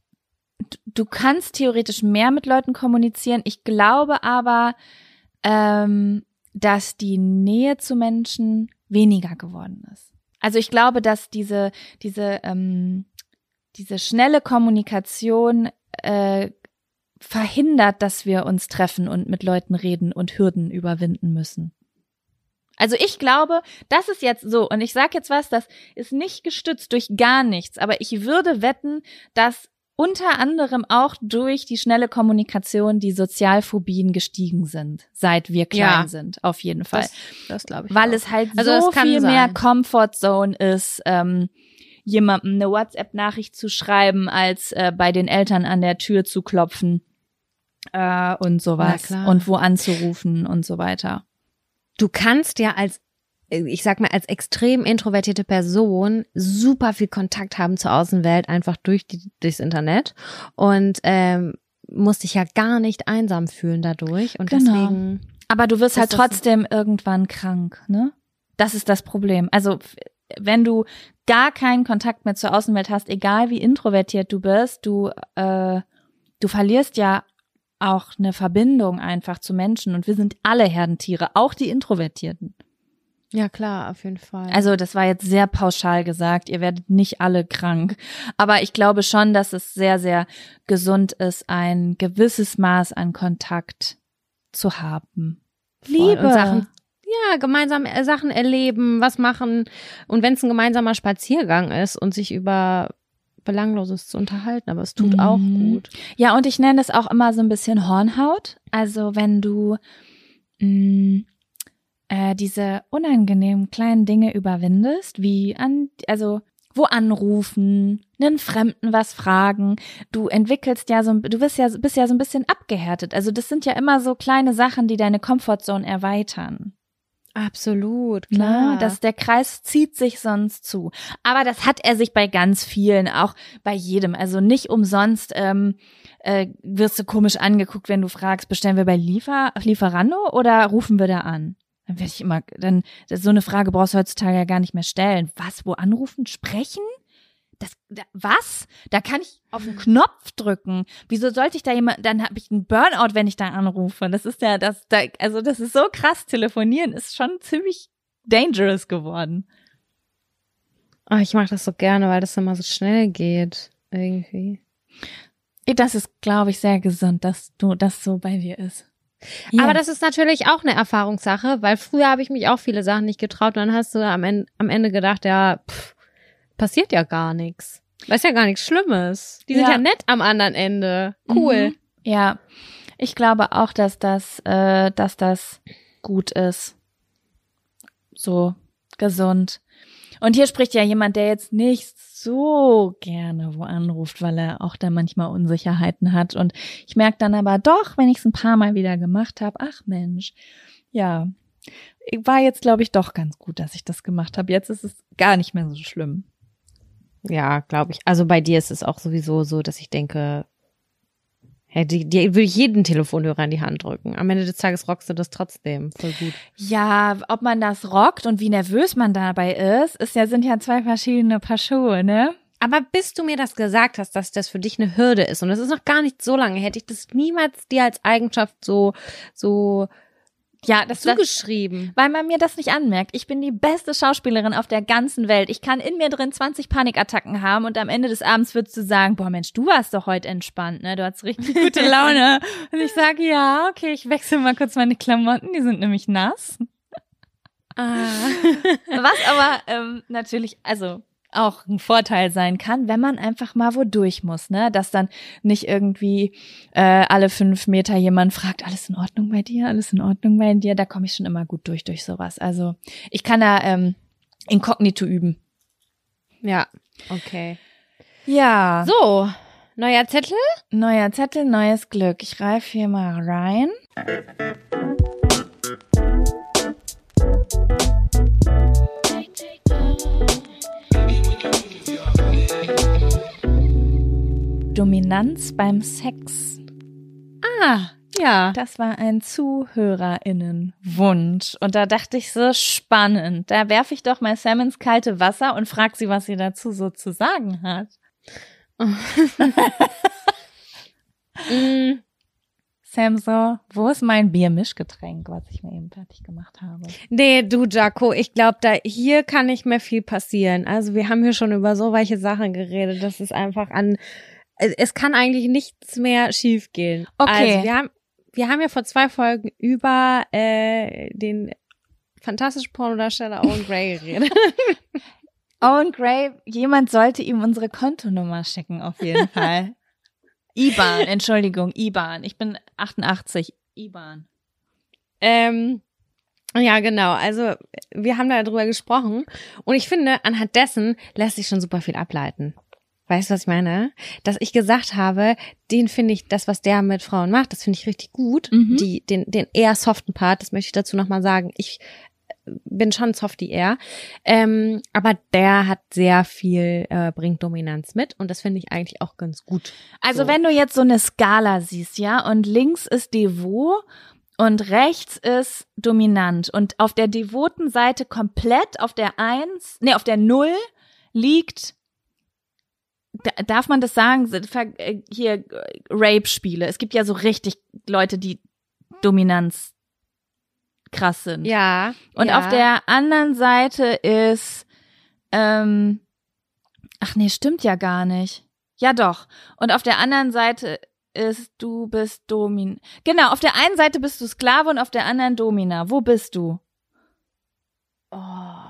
du kannst theoretisch mehr mit Leuten kommunizieren. Ich glaube aber, ähm, dass die Nähe zu Menschen weniger geworden ist. Also ich glaube, dass diese, diese ähm, diese schnelle Kommunikation äh, verhindert, dass wir uns treffen und mit Leuten reden und Hürden überwinden müssen. Also ich glaube, das ist jetzt so, und ich sage jetzt was, das ist nicht gestützt durch gar nichts, aber ich würde wetten, dass unter anderem auch durch die schnelle Kommunikation die Sozialphobien gestiegen sind, seit wir klein ja, sind, auf jeden Fall. Das, das glaube ich. Weil auch. es halt also so viel sein. mehr Comfort Zone ist, ähm, jemandem eine WhatsApp-Nachricht zu schreiben, als äh, bei den Eltern an der Tür zu klopfen äh, und sowas und wo anzurufen und so weiter. Du kannst ja als ich sag mal, als extrem introvertierte Person super viel Kontakt haben zur Außenwelt, einfach durch die, durchs Internet. Und ähm, musst dich ja gar nicht einsam fühlen dadurch. Und genau. deswegen. Aber du wirst halt trotzdem irgendwann krank, ne? Das ist das Problem. Also wenn du gar keinen Kontakt mehr zur Außenwelt hast, egal wie introvertiert du bist, du, äh, du verlierst ja auch eine Verbindung einfach zu Menschen und wir sind alle Herdentiere, auch die Introvertierten. Ja, klar, auf jeden Fall. Also das war jetzt sehr pauschal gesagt, ihr werdet nicht alle krank. Aber ich glaube schon, dass es sehr, sehr gesund ist, ein gewisses Maß an Kontakt zu haben. Voll. Und Sachen, ja, gemeinsam äh, Sachen erleben, was machen. Und wenn es ein gemeinsamer Spaziergang ist und sich über Belangloses zu unterhalten, aber es tut Mhm. auch gut. Ja, und ich nenne es auch immer so ein bisschen Hornhaut. Also wenn du mh, äh, diese unangenehmen kleinen Dinge überwindest, wie an, also wo anrufen, einen Fremden was fragen. Du entwickelst ja so, du bist ja, bist ja so ein bisschen abgehärtet. Also das sind ja immer so kleine Sachen, die deine Comfortzone erweitern. Absolut, klar. Das, der Kreis zieht sich sonst zu. Aber das hat er sich bei ganz vielen, auch bei jedem. Also nicht umsonst ähm, äh, wirst du komisch angeguckt, wenn du fragst, bestellen wir bei Liefer, Lieferando oder rufen wir da an? Dann werde ich immer, dann so eine Frage brauchst du heutzutage ja gar nicht mehr stellen. Was, wo anrufen, sprechen? Das, da, was? Da kann ich auf den Knopf drücken. Wieso sollte ich da jemand, dann habe ich einen Burnout, wenn ich da anrufe. Das ist ja das, da, also das ist so krass. Telefonieren ist schon ziemlich dangerous geworden. oh, ich mache das so gerne, weil das immer so schnell geht. Irgendwie. Das ist, glaube ich, sehr gesund, dass du das so bei dir ist. Aber das ist natürlich auch eine Erfahrungssache, weil früher habe ich mich auch viele Sachen nicht getraut und dann hast du am Ende, am Ende gedacht, ja, pff, passiert ja gar nichts. Das ist ja gar nichts Schlimmes. Die sind Ja. ja nett am anderen Ende. Cool. Mhm. Ja, ich glaube auch, dass das, äh, dass das gut ist. So gesund. Und hier spricht ja jemand, der jetzt nicht so gerne wo anruft, weil er auch da manchmal Unsicherheiten hat. Und ich merke dann aber doch, wenn ich es ein paar Mal wieder gemacht habe, ach Mensch, ja, war jetzt, glaube ich, doch ganz gut, dass ich das gemacht habe. Jetzt ist es gar nicht mehr so schlimm. Ja, glaube ich. Also bei dir ist es auch sowieso so, dass ich denke, hey, die, die würde ich jeden Telefonhörer in die Hand drücken. Am Ende des Tages rockst du das trotzdem. Voll gut. Ja, ob man das rockt und wie nervös man dabei ist, ist ja, sind ja zwei verschiedene Paar Schuhe, ne? Aber bis du mir das gesagt hast, dass das für dich eine Hürde ist, und das ist noch gar nicht so lange, hätte ich das niemals dir als Eigenschaft so, so Ja, das, das zugeschrieben. weil man mir das nicht anmerkt. Ich bin die beste Schauspielerin auf der ganzen Welt. Ich kann in mir drin 20 Panikattacken haben und am Ende des Abends würdest du sagen, boah Mensch, du warst doch heute entspannt, ne? Du hattest richtig gute Laune. und ich sage, ja, okay, ich wechsle mal kurz meine Klamotten, die sind nämlich nass. Ah. Was aber ähm, natürlich, also auch ein Vorteil sein kann, wenn man einfach mal wo durch muss, ne? Dass dann nicht irgendwie äh, alle fünf Meter jemand fragt, alles in Ordnung bei dir, alles in Ordnung bei dir. Da komme ich schon immer gut durch durch sowas. Also ich kann da ähm, inkognito üben. Ja, okay. Ja. So. Neuer Zettel? Neuer Zettel, neues Glück. Ich reif hier mal rein. Dominanz beim Sex. Ah, ja. Das war ein ZuhörerInnenwunsch. Und da dachte ich so spannend. Da werfe ich doch mal Sam ins kalte Wasser und frag sie, was sie dazu so zu sagen hat. Mm, Sam so, wo ist mein Biermischgetränk, was ich mir eben fertig gemacht habe? nee, du, Jaco, ich glaube, da hier kann nicht mehr viel passieren. Also wir haben hier schon über so welche Sachen geredet. Das ist einfach an. Es es kann eigentlich nichts mehr schiefgehen. Okay. Also wir haben, wir haben ja vor zwei Folgen über äh, den fantastischen Pornodarsteller Owen Gray geredet. Owen Gray, jemand sollte ihm unsere Kontonummer schicken, auf jeden Fall. IBAN, Entschuldigung, IBAN. Ich bin 88, IBAN. Ähm, ja, genau. Also wir haben da drüber gesprochen und ich finde, anhand dessen lässt sich schon super viel ableiten. Weißt du, was ich meine? Dass ich gesagt habe, den finde ich, das, was der mit Frauen macht, das finde ich richtig gut. Mhm. Die, den, den eher soften Part, das möchte ich dazu nochmal sagen. Ich äh, bin schon softy eher. Ähm, aber der hat sehr viel, äh, bringt Dominanz mit und das finde ich eigentlich auch ganz gut. Also So. wenn du jetzt so eine Skala siehst, ja, und links ist Devot und rechts ist dominant und auf der devoten Seite komplett auf der Eins, nee, auf der Null liegt, darf man das sagen, äh, hier Rape-Spiele. Es gibt ja so richtig Leute, die Dominanz krass sind. Ja. Und ja. auf der anderen Seite ist, ähm, ach nee, stimmt ja gar nicht. Ja doch. Und auf der anderen Seite ist, du bist Domin. Genau, auf der einen Seite bist du Sklave und auf der anderen Domina. Wo bist du? Oh.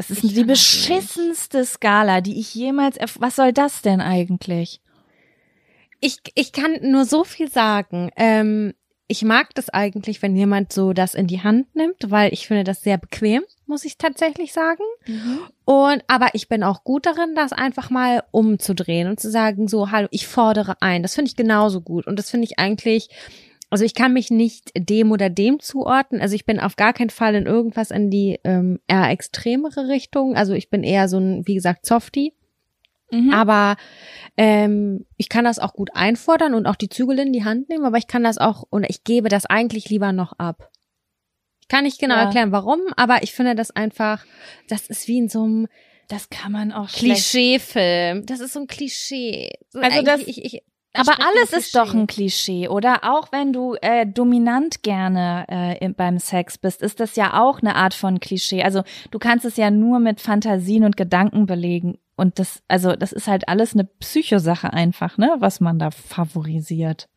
Das ist Ich die beschissenste Skala, die ich jemals. Was soll das denn eigentlich? Ich, ich kann nur so viel sagen. Ähm, ich mag das eigentlich, wenn jemand so das in die Hand nimmt, weil ich finde das sehr bequem, muss ich tatsächlich sagen. Und aber ich bin auch gut darin, das einfach mal umzudrehen und zu sagen, so, hallo, ich fordere ein. Das finde ich genauso gut. Und das finde ich eigentlich, also ich kann mich nicht dem oder dem zuordnen. Also ich bin auf gar keinen Fall in irgendwas in die ähm, eher extremere Richtung. Also ich bin eher so ein, wie gesagt, Softie. Mhm. Aber ähm, ich kann das auch gut einfordern und auch die Zügel in die Hand nehmen, aber ich kann das auch und ich gebe das eigentlich lieber noch ab. Ich kann nicht genau Ja. erklären, warum, aber ich finde das einfach, das ist wie in so einem Das kann man auch. Klischeefilm. Das ist so ein Klischee. So Also das- ich, ich, Aber alles ist doch ein Klischee, oder? Auch wenn du äh, dominant gerne äh, im- beim Sex bist, ist das ja auch eine Art von Klischee. Also du kannst es ja nur mit Fantasien und Gedanken belegen. Und das, also das ist halt alles eine Psychosache einfach, ne, was man da favorisiert.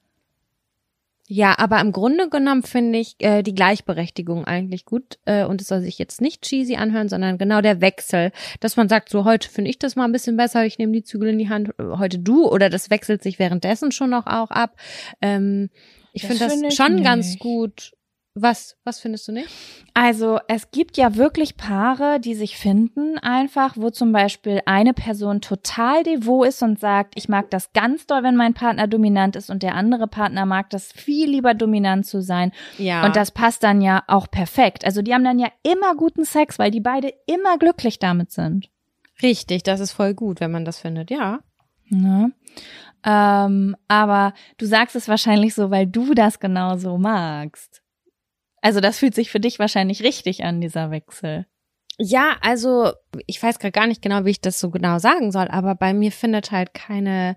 Ja, aber im Grunde genommen finde ich äh, die Gleichberechtigung eigentlich gut äh, und es soll sich jetzt nicht cheesy anhören, sondern genau der Wechsel, dass man sagt, so heute finde ich das mal ein bisschen besser, ich nehme die Zügel in die Hand, äh, heute du oder das wechselt sich währenddessen schon noch auch ab. Ähm, ich Das finde das finde ich schon ganz nicht. gut. Was, was findest du nicht? Also es gibt ja wirklich Paare, die sich finden einfach, wo zum Beispiel eine Person total devot ist und sagt, ich mag das ganz doll, wenn mein Partner dominant ist und der andere Partner mag das viel lieber dominant zu sein. Ja. Und das passt dann ja auch perfekt. Also die haben dann ja immer guten Sex, weil die beide immer glücklich damit sind. richtig, das ist voll gut, wenn man das findet, ja. Ne? Ähm, aber du sagst es wahrscheinlich so, weil du das genau so magst. Also das fühlt sich für dich wahrscheinlich richtig an, dieser Wechsel. Ja, also ich weiß gerade gar nicht genau, wie ich das so genau sagen soll, aber bei mir findet halt keine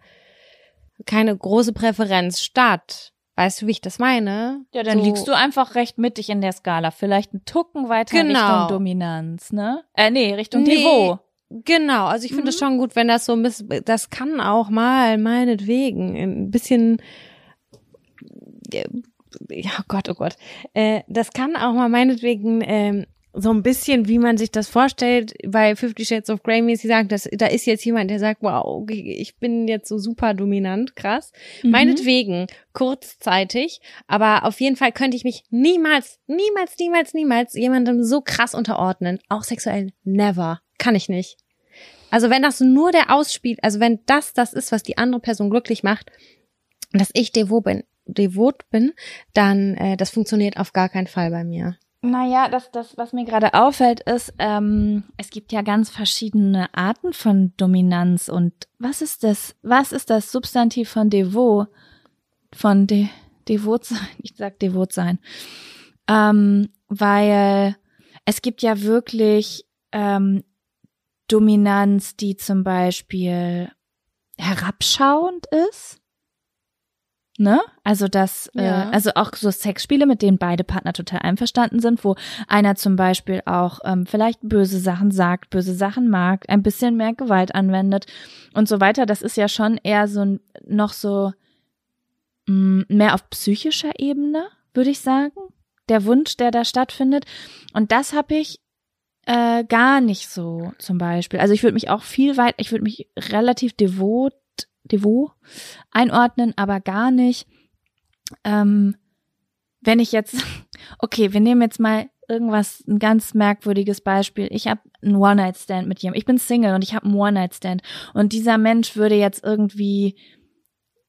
keine große Präferenz statt. Weißt du, wie ich das meine? Ja, dann so, liegst du einfach recht mittig in der Skala. Vielleicht einen Tucken weiter Genau. Richtung Dominanz, ne? Äh, nee, Richtung Nee. Devot. Genau, also ich finde es schon gut, wenn das so ein bisschen, das kann auch mal meinetwegen ein bisschen ja, oh Gott, oh Gott. Äh, das kann auch mal meinetwegen ähm, so ein bisschen, wie man sich das vorstellt, bei Fifty Shades of Grey mäßig sagen, dass da ist jetzt jemand, der sagt, wow, okay, ich bin jetzt so super dominant, krass. Mhm. Meinetwegen, kurzzeitig, aber auf jeden Fall könnte ich mich niemals, niemals, niemals, niemals jemandem so krass unterordnen. Auch sexuell, never. Kann ich nicht. Also wenn das nur der Ausspiel, also wenn das das ist, was die andere Person glücklich macht, dass ich devot bin, devot bin, dann äh, das funktioniert auf gar keinen Fall bei mir. Naja, das, das, was mir gerade auffällt, ist, ähm, es gibt ja ganz verschiedene Arten von Dominanz. Und was ist das? Was ist das Substantiv von Devot? Von De Devot sein? Ich sag Devot sein. Ähm, weil es gibt ja wirklich ähm, Dominanz, die zum Beispiel herabschauend ist. Ne? Also das, Ja. äh, also auch so Sexspiele, mit denen beide Partner total einverstanden sind, wo einer zum Beispiel auch ähm, vielleicht böse Sachen sagt, böse Sachen mag, ein bisschen mehr Gewalt anwendet und so weiter. Das ist ja schon eher so ein, noch so mh, mehr auf psychischer Ebene, würde ich sagen. Der Wunsch, der da stattfindet. Und das habe ich äh, gar nicht so zum Beispiel. Also ich würde mich auch viel weit, ich würde mich relativ devot, devot einordnen, aber gar nicht. Ähm, wenn ich jetzt, okay, wir nehmen jetzt mal irgendwas, ein ganz merkwürdiges Beispiel. Ich habe einen One-Night-Stand mit jemandem. Ich bin Single und ich habe einen One-Night-Stand. Und dieser Mensch würde jetzt irgendwie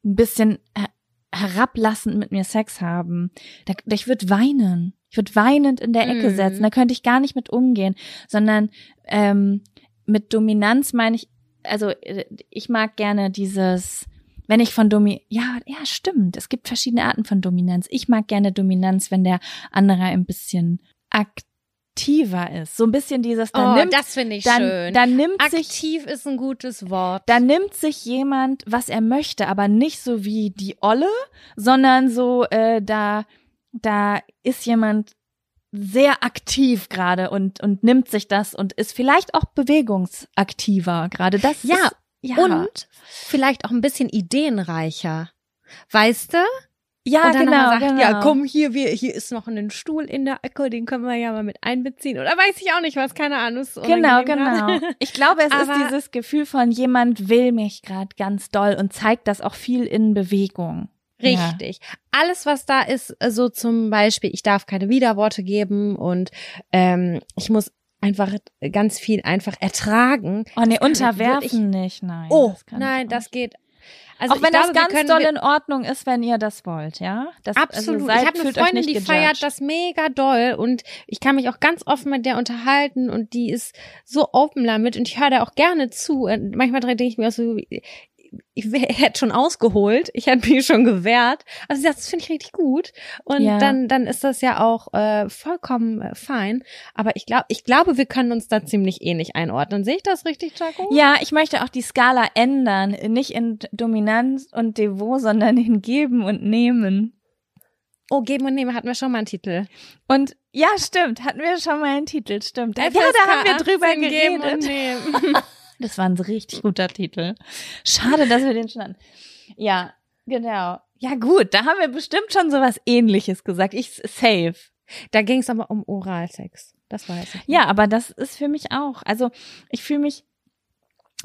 ein bisschen her- herablassend mit mir Sex haben. Da, ich würde weinen. Ich würde weinend in der Ecke Mhm. setzen. Da könnte ich gar nicht mit umgehen. Sondern ähm, mit Dominanz meine ich, also äh, ich mag gerne dieses, wenn ich von Domi, ja, ja, stimmt. Es gibt verschiedene Arten von Dominanz. Ich mag gerne Dominanz, wenn der andere ein bisschen aktiver ist. So ein bisschen dieses, dann oh, nimmt, das finde ich dann, schön. dann nimmt sich Aktiv ist ein gutes Wort. da nimmt sich jemand, was er möchte, aber nicht so wie die Olle, sondern so, äh, da, da ist jemand sehr aktiv gerade und, und nimmt sich das und ist vielleicht auch bewegungsaktiver gerade. Das Ja, ist, ja. Und vielleicht auch ein bisschen ideenreicher. Weißt du? ja, genau, sagt, genau. ja, komm hier, wir, hier ist noch ein Stuhl in der Ecke, den können wir ja mal mit einbeziehen. Oder weiß ich auch nicht was, keine Ahnung. ist Genau, genau. Ich glaube, es ist Aber- dieses Gefühl von jemand will mich gerade ganz doll und zeigt das auch viel in Bewegung. Ja. Richtig. Alles, was da ist, äh, so zum Beispiel, ich darf keine Widerworte geben und ähm, ich muss einfach ganz viel einfach ertragen. Oh nee, Das unterwerfen nicht, nein. Oh, das kann nein, ich das geht. Also auch wenn ich glaube, das wir ganz doll in Ordnung ist, wenn ihr das wollt, ja? Das, Absolut. Also seid, ich habe eine Freundin, die gejudged. feiert das mega doll und ich kann mich auch ganz offen mit der unterhalten und die ist so open damit und ich höre da auch gerne zu. Und manchmal denke ich mir auch so, ich hätte schon ausgeholt, ich hätte mich schon gewehrt. Also sie sagt, das finde ich richtig gut und Ja. dann dann ist das ja auch äh, vollkommen äh, fein. Aber ich glaube, ich glaube, wir können uns da ziemlich ähnlich einordnen. Sehe ich das richtig, Jaco? Ja, ich möchte auch die Skala ändern. Nicht in Dominanz und Devot, sondern in Geben und Nehmen. Oh, geben und nehmen hatten wir schon mal einen Titel. Und ja, stimmt, hatten wir schon mal einen Titel, stimmt. Ja, FSK da haben wir drüber 18, geben und geredet. nehmen. Das war ein richtig guter Titel. Schade, dass wir den schon hatten. Ja, genau. Ja, gut, da haben wir bestimmt schon sowas ähnliches gesagt. Ich safe. Da ging es aber um Oralsex. Das weiß ich. Ja, aber das ist für mich auch. Also ich fühle mich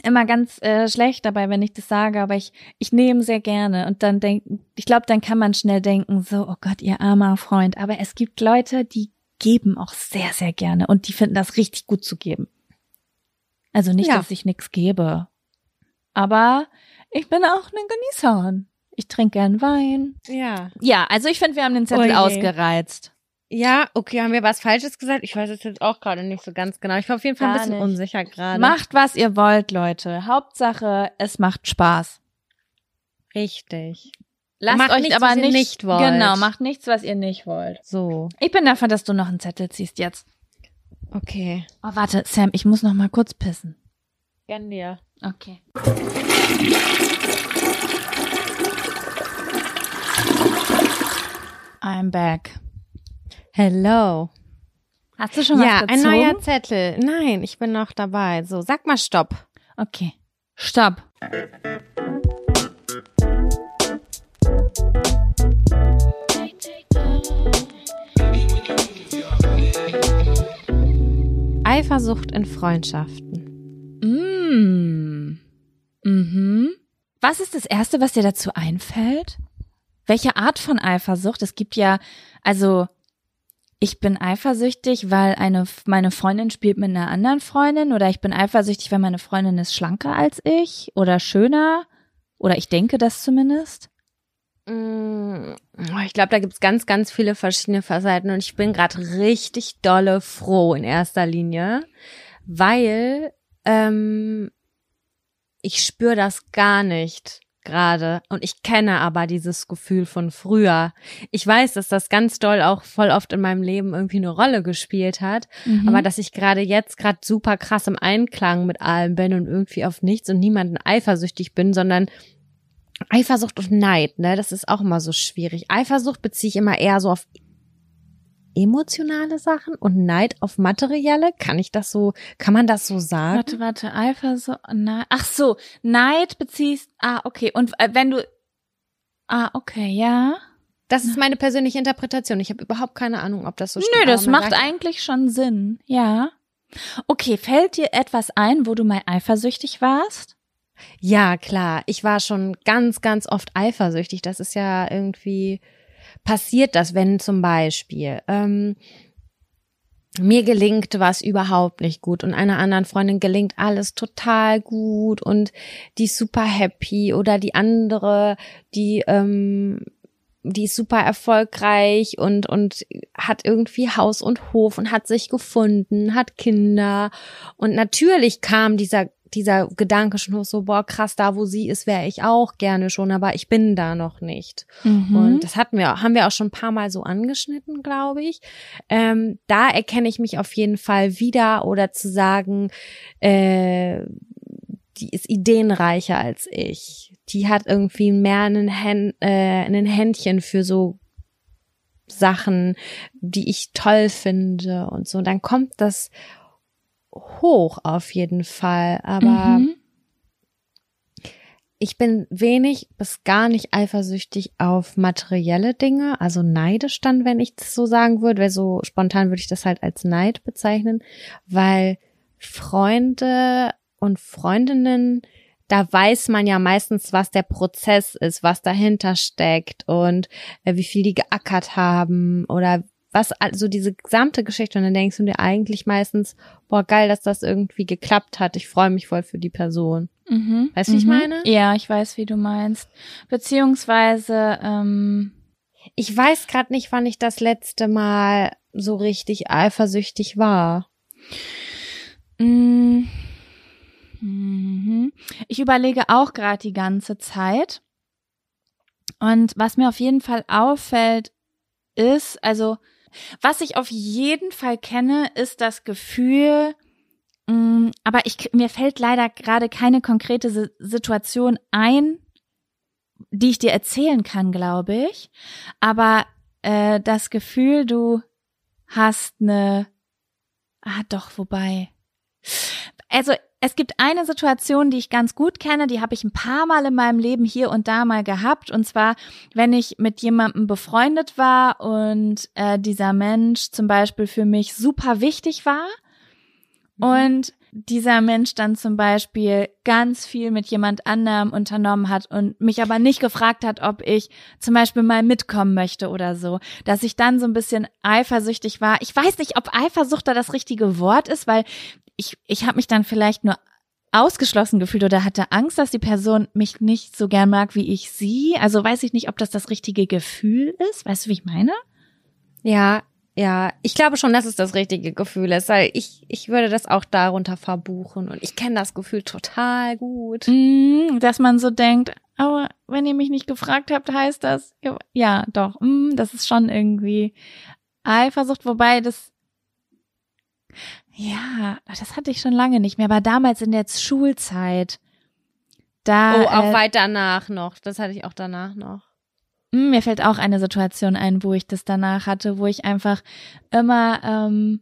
immer ganz äh, schlecht dabei, wenn ich das sage, aber ich ich nehme sehr gerne und dann denken, ich glaube, dann kann man schnell denken, so, oh Gott, ihr armer Freund. Aber es gibt Leute, die geben auch sehr, sehr gerne und die finden das richtig gut zu geben. Also nicht, Ja. dass ich nichts gebe, aber ich bin auch eine Genießerin. Ich trinke gern Wein. Ja. Ja, also ich finde, wir haben den Zettel Oh je. ausgereizt. Ja, okay, haben wir was Falsches gesagt? Ich weiß es jetzt auch gerade nicht so ganz genau. Ich war auf jeden Fall ein Gar bisschen nicht. unsicher gerade. Macht, was ihr wollt, Leute. Hauptsache, es macht Spaß. Richtig. Lasst Macht euch nichts, aber was ihr nicht, nicht wollt. Genau, macht nichts, was ihr nicht wollt. So, Ich bin dafür, dass du noch einen Zettel ziehst jetzt. Okay. Oh, warte, Sam, ich muss noch mal kurz pissen. Gern dir. Okay. I'm back. Hello. Hast du schon Ja, was ein gezogen? neuer Zettel. Nein, ich bin noch dabei. So, sag mal Stopp. Okay. Stopp. Eifersucht in Freundschaften. Mm. Mhm. Was ist das Erste, was dir dazu einfällt? Welche Art von Eifersucht? Es gibt ja, also ich bin eifersüchtig, weil eine meine Freundin spielt mit einer anderen Freundin oder ich bin eifersüchtig, weil meine Freundin ist schlanker als ich oder schöner oder ich denke das zumindest. Mm, Ich glaube, da gibt's ganz, ganz viele verschiedene Facetten und ich bin gerade richtig dolle froh in erster Linie, weil ähm, ich spüre das gar nicht gerade und ich kenne aber dieses Gefühl von früher. Ich weiß, dass das ganz doll auch voll oft in meinem Leben irgendwie eine Rolle gespielt hat, Mhm. aber dass ich gerade jetzt gerade super krass im Einklang mit allem bin und irgendwie auf nichts und niemanden eifersüchtig bin, sondern Eifersucht und Neid, ne, das ist auch immer so schwierig. Eifersucht beziehe ich immer eher so auf emotionale Sachen und Neid auf materielle. Kann ich das so, kann man das so sagen? Warte, warte, Eifersucht, Neid. Ach so, Neid beziehst, ah, okay. Und äh, wenn du, ah, okay, ja. Das ist meine persönliche Interpretation. Ich habe überhaupt keine Ahnung, ob das so stimmt. Nö, das macht eigentlich schon Sinn, ja. Okay, fällt dir etwas ein, wo du mal eifersüchtig warst? Ja, klar. Ich war schon ganz, ganz oft eifersüchtig. Das ist ja irgendwie passiert das, wenn zum Beispiel ähm, mir gelingt was überhaupt nicht gut und einer anderen Freundin gelingt alles total gut und die ist super happy oder die andere, die ähm, die ist super erfolgreich und und hat irgendwie Haus und Hof und hat sich gefunden, hat Kinder und natürlich kam dieser dieser Gedanke schon hoch, so boah krass, da wo sie ist, wäre ich auch gerne schon, aber ich bin da noch nicht. Mhm. Und das hatten wir, haben wir auch schon ein paar Mal so angeschnitten, glaube ich. Ähm, da erkenne ich mich auf jeden Fall wieder oder zu sagen, äh, die ist ideenreicher als ich. Die hat irgendwie mehr einen, Hän äh, ein Händchen für so Sachen, die ich toll finde und so. Dann kommt das hoch auf jeden Fall. Aber Mhm. ich bin wenig bis gar nicht eifersüchtig auf materielle Dinge, also neidisch dann, wenn ich das so sagen würde, weil so spontan würde ich das halt als Neid bezeichnen, weil Freunde und Freundinnen, da weiß man ja meistens, was der Prozess ist, was dahinter steckt und äh, wie viel die geackert haben oder was, also diese gesamte Geschichte. Und dann denkst du dir eigentlich meistens, boah, geil, dass das irgendwie geklappt hat. Ich freue mich voll für die Person. Mhm. Weißt du, wie ich Mhm. meine? Ja, ich weiß, wie du meinst. Beziehungsweise, ähm, Ich weiß gerade nicht, wann ich das letzte Mal so richtig eifersüchtig war. mh, mhm. ich überlege auch gerade die ganze Zeit. Und was mir auf jeden Fall auffällt, ist, also, was ich auf jeden Fall kenne, ist das Gefühl, mh, aber ich, mir fällt leider gerade keine konkrete Si- Situation ein, die ich dir erzählen kann, glaube ich. Aber äh, das Gefühl, du hast eine, ah doch, wobei. Also es gibt eine Situation, die ich ganz gut kenne, die habe ich ein paar Mal in meinem Leben hier und da mal gehabt. Und zwar, wenn ich mit jemandem befreundet war und äh, dieser Mensch zum Beispiel für mich super wichtig war und dieser Mensch dann zum Beispiel ganz viel mit jemand anderem unternommen hat und mich aber nicht gefragt hat, ob ich zum Beispiel mal mitkommen möchte oder so, dass ich dann so ein bisschen eifersüchtig war. Ich weiß nicht, ob Eifersucht da das richtige Wort ist, weil ich, ich habe mich dann vielleicht nur ausgeschlossen gefühlt oder hatte Angst, dass die Person mich nicht so gern mag wie ich sie. Also weiß ich nicht, ob das das richtige Gefühl ist. Weißt du, wie ich meine? Ja, ja, ich glaube schon, dass es das richtige Gefühl ist, weil ich, ich würde das auch darunter verbuchen und ich kenne das Gefühl total gut. Mm, dass man so denkt, aber wenn ihr mich nicht gefragt habt, heißt das, ja, ja doch, mm, das ist schon irgendwie Eifersucht, wobei das, ja, das hatte ich schon lange nicht mehr, aber damals in der Schulzeit, da, Oh, auch äh, weit danach noch. Das hatte ich auch danach noch. Mm, Mir fällt auch eine Situation ein, wo ich das danach hatte, wo ich einfach immer, ähm,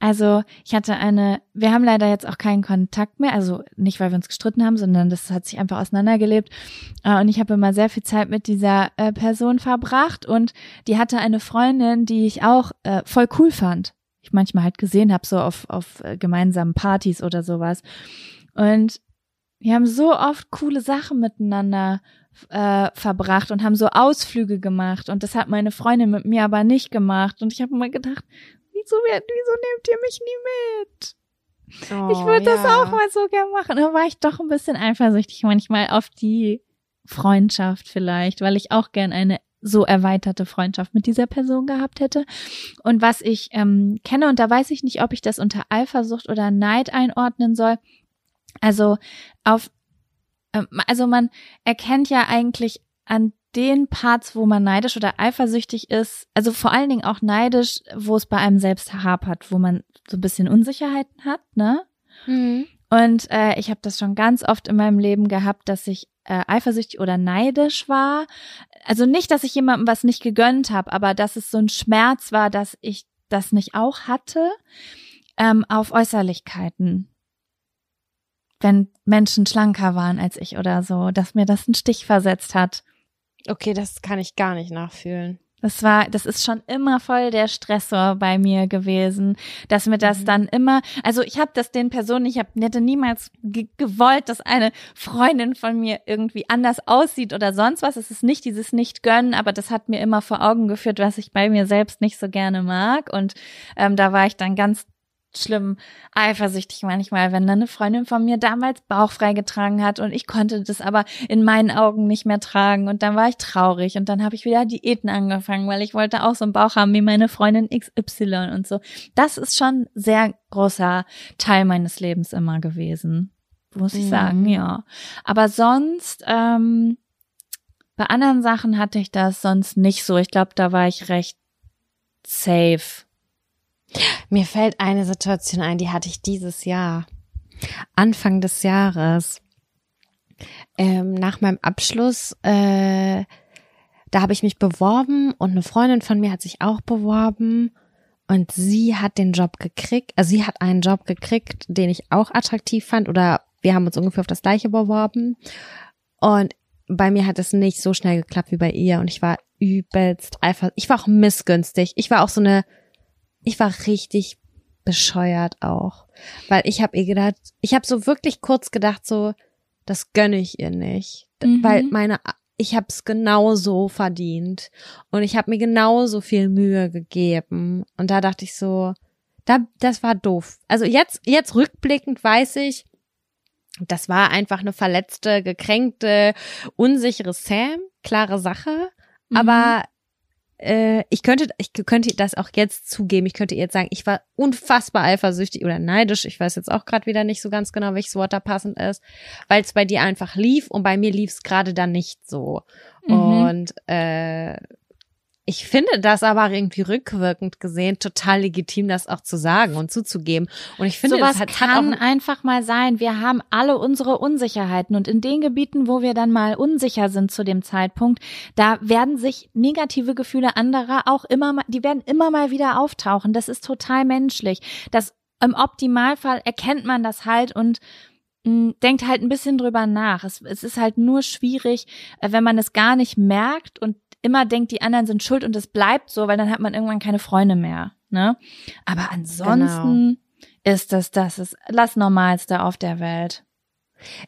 also ich hatte eine, wir haben leider jetzt auch keinen Kontakt mehr, also nicht, weil wir uns gestritten haben, sondern das hat sich einfach auseinandergelebt. Äh, und ich habe immer sehr viel Zeit mit dieser äh, Person verbracht und die hatte eine Freundin, die ich auch äh, voll cool fand. Ich manchmal halt gesehen habe, so auf, auf äh, gemeinsamen Partys oder sowas. Und wir haben so oft coole Sachen miteinander äh, verbracht und haben so Ausflüge gemacht und das hat meine Freundin mit mir aber nicht gemacht und ich habe immer gedacht, wieso, wieso nehmt ihr mich nie mit? ich würde das auch mal so gern machen. Da war ich doch ein bisschen eifersüchtig manchmal auf die Freundschaft vielleicht, weil ich auch gern eine so erweiterte Freundschaft mit dieser Person gehabt hätte. Und was ich ähm, kenne, und da weiß ich nicht, ob ich das unter Eifersucht oder Neid einordnen soll. Also auf, ähm, also man erkennt ja eigentlich an den Parts, wo man neidisch oder eifersüchtig ist, also vor allen Dingen auch neidisch, wo es bei einem selbst hapert, wo man so ein bisschen Unsicherheiten hat, ne? Mhm. Und äh, ich habe das schon ganz oft in meinem Leben gehabt, dass ich äh, eifersüchtig oder neidisch war. Also nicht, dass ich jemandem was nicht gegönnt habe, aber dass es so ein Schmerz war, dass ich das nicht auch hatte ähm, auf Äußerlichkeiten. Wenn Menschen schlanker waren als ich oder so, dass mir das einen Stich versetzt hat. Okay, das kann ich gar nicht nachfühlen. Das war, das ist schon immer voll der Stressor bei mir gewesen, dass mir das Mhm. dann immer, also ich habe das den Personen, ich hab, hätte niemals ge gewollt, dass eine Freundin von mir irgendwie anders aussieht oder sonst was. Es ist nicht dieses Nicht-Gönnen, aber das hat mir immer vor Augen geführt, was ich bei mir selbst nicht so gerne mag. Und ähm, da war ich dann ganz schlimm eifersüchtig manchmal, wenn dann eine Freundin von mir damals bauchfrei getragen hat und ich konnte das aber in meinen Augen nicht mehr tragen und dann war ich traurig und dann habe ich wieder Diäten angefangen, weil ich wollte auch so einen Bauch haben wie meine Freundin XY und so. Das ist schon ein sehr großer Teil meines Lebens immer gewesen, muss ich Mhm. sagen, ja. Aber sonst ähm, bei anderen Sachen hatte ich das sonst nicht so. Ich glaube, da war ich recht safe. Mir fällt eine Situation ein, die hatte ich dieses Jahr. Anfang des Jahres. Ähm, nach meinem Abschluss äh, da habe ich mich beworben und eine Freundin von mir hat sich auch beworben und sie hat den Job gekriegt, also sie hat einen Job gekriegt, den ich auch attraktiv fand oder wir haben uns ungefähr auf das gleiche beworben und bei mir hat es nicht so schnell geklappt wie bei ihr und ich war übelst einfach, ich war auch missgünstig. Ich war auch so eine, ich war richtig bescheuert auch, weil ich habe ihr gedacht, ich habe so wirklich kurz gedacht so, das gönne ich ihr nicht, mhm. weil meine ich habe es genauso verdient und ich habe mir genauso viel Mühe gegeben und da dachte ich so, da das war doof. Also jetzt jetzt rückblickend weiß ich, das war einfach eine verletzte, gekränkte, unsichere Sam, klare Sache, mhm. aber äh, ich könnte, ich könnte das auch jetzt zugeben. Ich könnte jetzt sagen, ich war unfassbar eifersüchtig oder neidisch. Ich weiß jetzt auch gerade wieder nicht so ganz genau, welches Wort da passend ist, weil es bei dir einfach lief und bei mir lief es gerade dann nicht so. Mhm. Und äh, ich finde das aber irgendwie rückwirkend gesehen total legitim, das auch zu sagen und zuzugeben. Und ich finde, sowas das hat, kann hat einfach mal sein. Wir haben alle unsere Unsicherheiten und in den Gebieten, wo wir dann mal unsicher sind zu dem Zeitpunkt, da werden sich negative Gefühle anderer auch immer mal, die werden immer mal wieder auftauchen. Das ist total menschlich. Das im Optimalfall erkennt man das halt und mm, denkt halt ein bisschen drüber nach. Es, es ist halt nur schwierig, äh, wenn man es gar nicht merkt und immer denkt, die anderen sind schuld und es bleibt so, weil dann hat man irgendwann keine Freunde mehr. Ne? Aber ansonsten genau. ist das das ist das Normalste auf der Welt.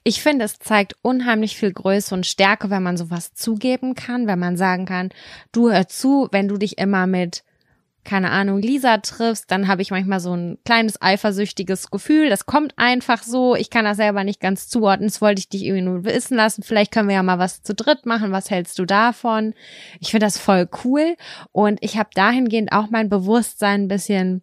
Ich finde, es zeigt unheimlich viel Größe und Stärke, wenn man sowas zugeben kann, wenn man sagen kann, du hör zu, wenn du dich immer mit keine Ahnung, Lisa triffst, dann habe ich manchmal so ein kleines eifersüchtiges Gefühl. Das kommt einfach so. Ich kann das selber nicht ganz zuordnen. Das wollte ich dich irgendwie nur wissen lassen. Vielleicht können wir ja mal was zu dritt machen. Was hältst du davon? Ich finde das voll cool. Und ich habe dahingehend auch mein Bewusstsein ein bisschen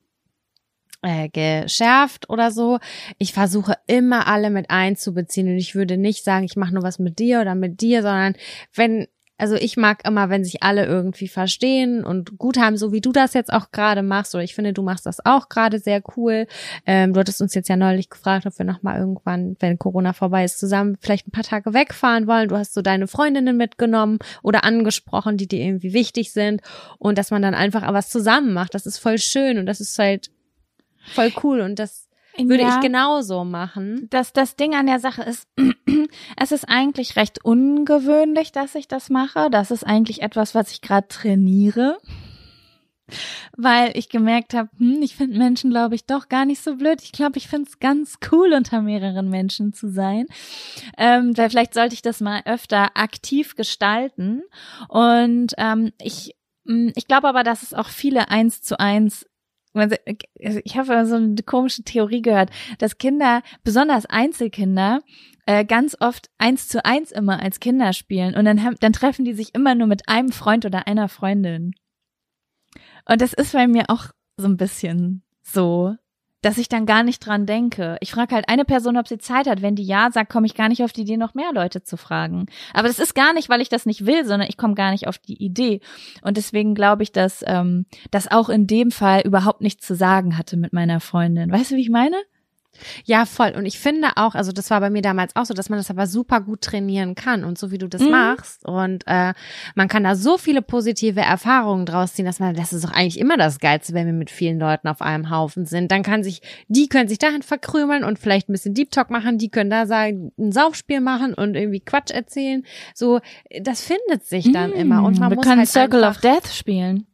äh, geschärft oder so. Ich versuche immer alle mit einzubeziehen und ich würde nicht sagen, ich mache nur was mit dir oder mit dir, sondern wenn also ich mag immer, wenn sich alle irgendwie verstehen und gut haben, so wie du das jetzt auch gerade machst. Oder ich finde, du machst das auch gerade sehr cool. Ähm, du hattest uns jetzt ja neulich gefragt, ob wir nochmal irgendwann, wenn Corona vorbei ist, zusammen vielleicht ein paar Tage wegfahren wollen. Du hast so deine Freundinnen mitgenommen oder angesprochen, die dir irgendwie wichtig sind. Und dass man dann einfach was zusammen macht. Das ist voll schön und das ist halt voll cool. Und das würde ja, ich genauso machen. Das, das Ding an der Sache ist, es ist eigentlich recht ungewöhnlich, dass ich das mache. Das ist eigentlich etwas, was ich gerade trainiere. Weil ich gemerkt habe, hm, ich finde Menschen, glaube ich, doch gar nicht so blöd. Ich glaube, ich finde es ganz cool, unter mehreren Menschen zu sein. Ähm, weil vielleicht sollte ich das mal öfter aktiv gestalten. Und ähm, ich hm, ich glaube aber, dass es auch viele eins zu eins ich habe so eine komische Theorie gehört, dass Kinder, besonders Einzelkinder, äh, ganz oft eins zu eins immer als Kinder spielen und dann, dann treffen die sich immer nur mit einem Freund oder einer Freundin. Und das ist bei mir auch so ein bisschen so dass ich dann gar nicht dran denke. Ich frage halt eine Person, ob sie Zeit hat. Wenn die ja sagt, komme ich gar nicht auf die Idee, noch mehr Leute zu fragen. Aber das ist gar nicht, weil ich das nicht will, sondern ich komme gar nicht auf die Idee. Und deswegen glaube ich, dass ähm, das auch in dem Fall überhaupt nichts zu sagen hatte mit meiner Freundin. Weißt du, wie ich meine? Ja, voll. Und ich finde auch, also das war bei mir damals auch so, dass man das aber super gut trainieren kann und so wie du das mhm. machst. Und äh, man kann da so viele positive Erfahrungen draus ziehen, dass man, das ist doch eigentlich immer das Geilste, wenn wir mit vielen Leuten auf einem Haufen sind. Dann kann sich, die können sich dahin verkrümeln und vielleicht ein bisschen Deep Talk machen, die können da sagen, ein Saufspiel machen und irgendwie Quatsch erzählen. So, das findet sich dann mhm. immer. Und man wir muss können halt Circle of Death spielen.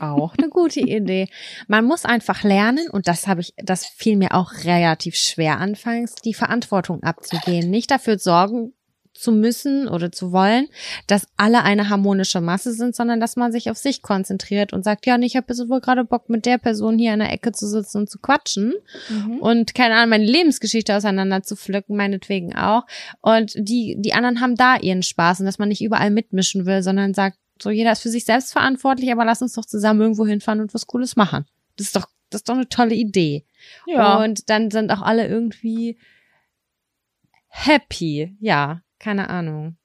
Auch eine gute Idee. Man muss einfach lernen, und das habe ich, das fiel mir auch relativ schwer anfangs, die Verantwortung abzugehen. Nicht dafür sorgen zu müssen oder zu wollen, dass alle eine harmonische Masse sind, sondern dass man sich auf sich konzentriert und sagt, ja, ich habe jetzt wohl gerade Bock, mit der Person hier in der Ecke zu sitzen und zu quatschen mhm. und keine Ahnung, meine Lebensgeschichte auseinander zu pflücken, meinetwegen auch. Und die, die anderen haben da ihren Spaß und dass man nicht überall mitmischen will, sondern sagt, so, jeder ist für sich selbst verantwortlich, aber lass uns doch zusammen irgendwo hinfahren und was Cooles machen. Das ist doch, das ist doch eine tolle Idee. Ja. Und dann sind auch alle irgendwie happy. Ja, keine Ahnung.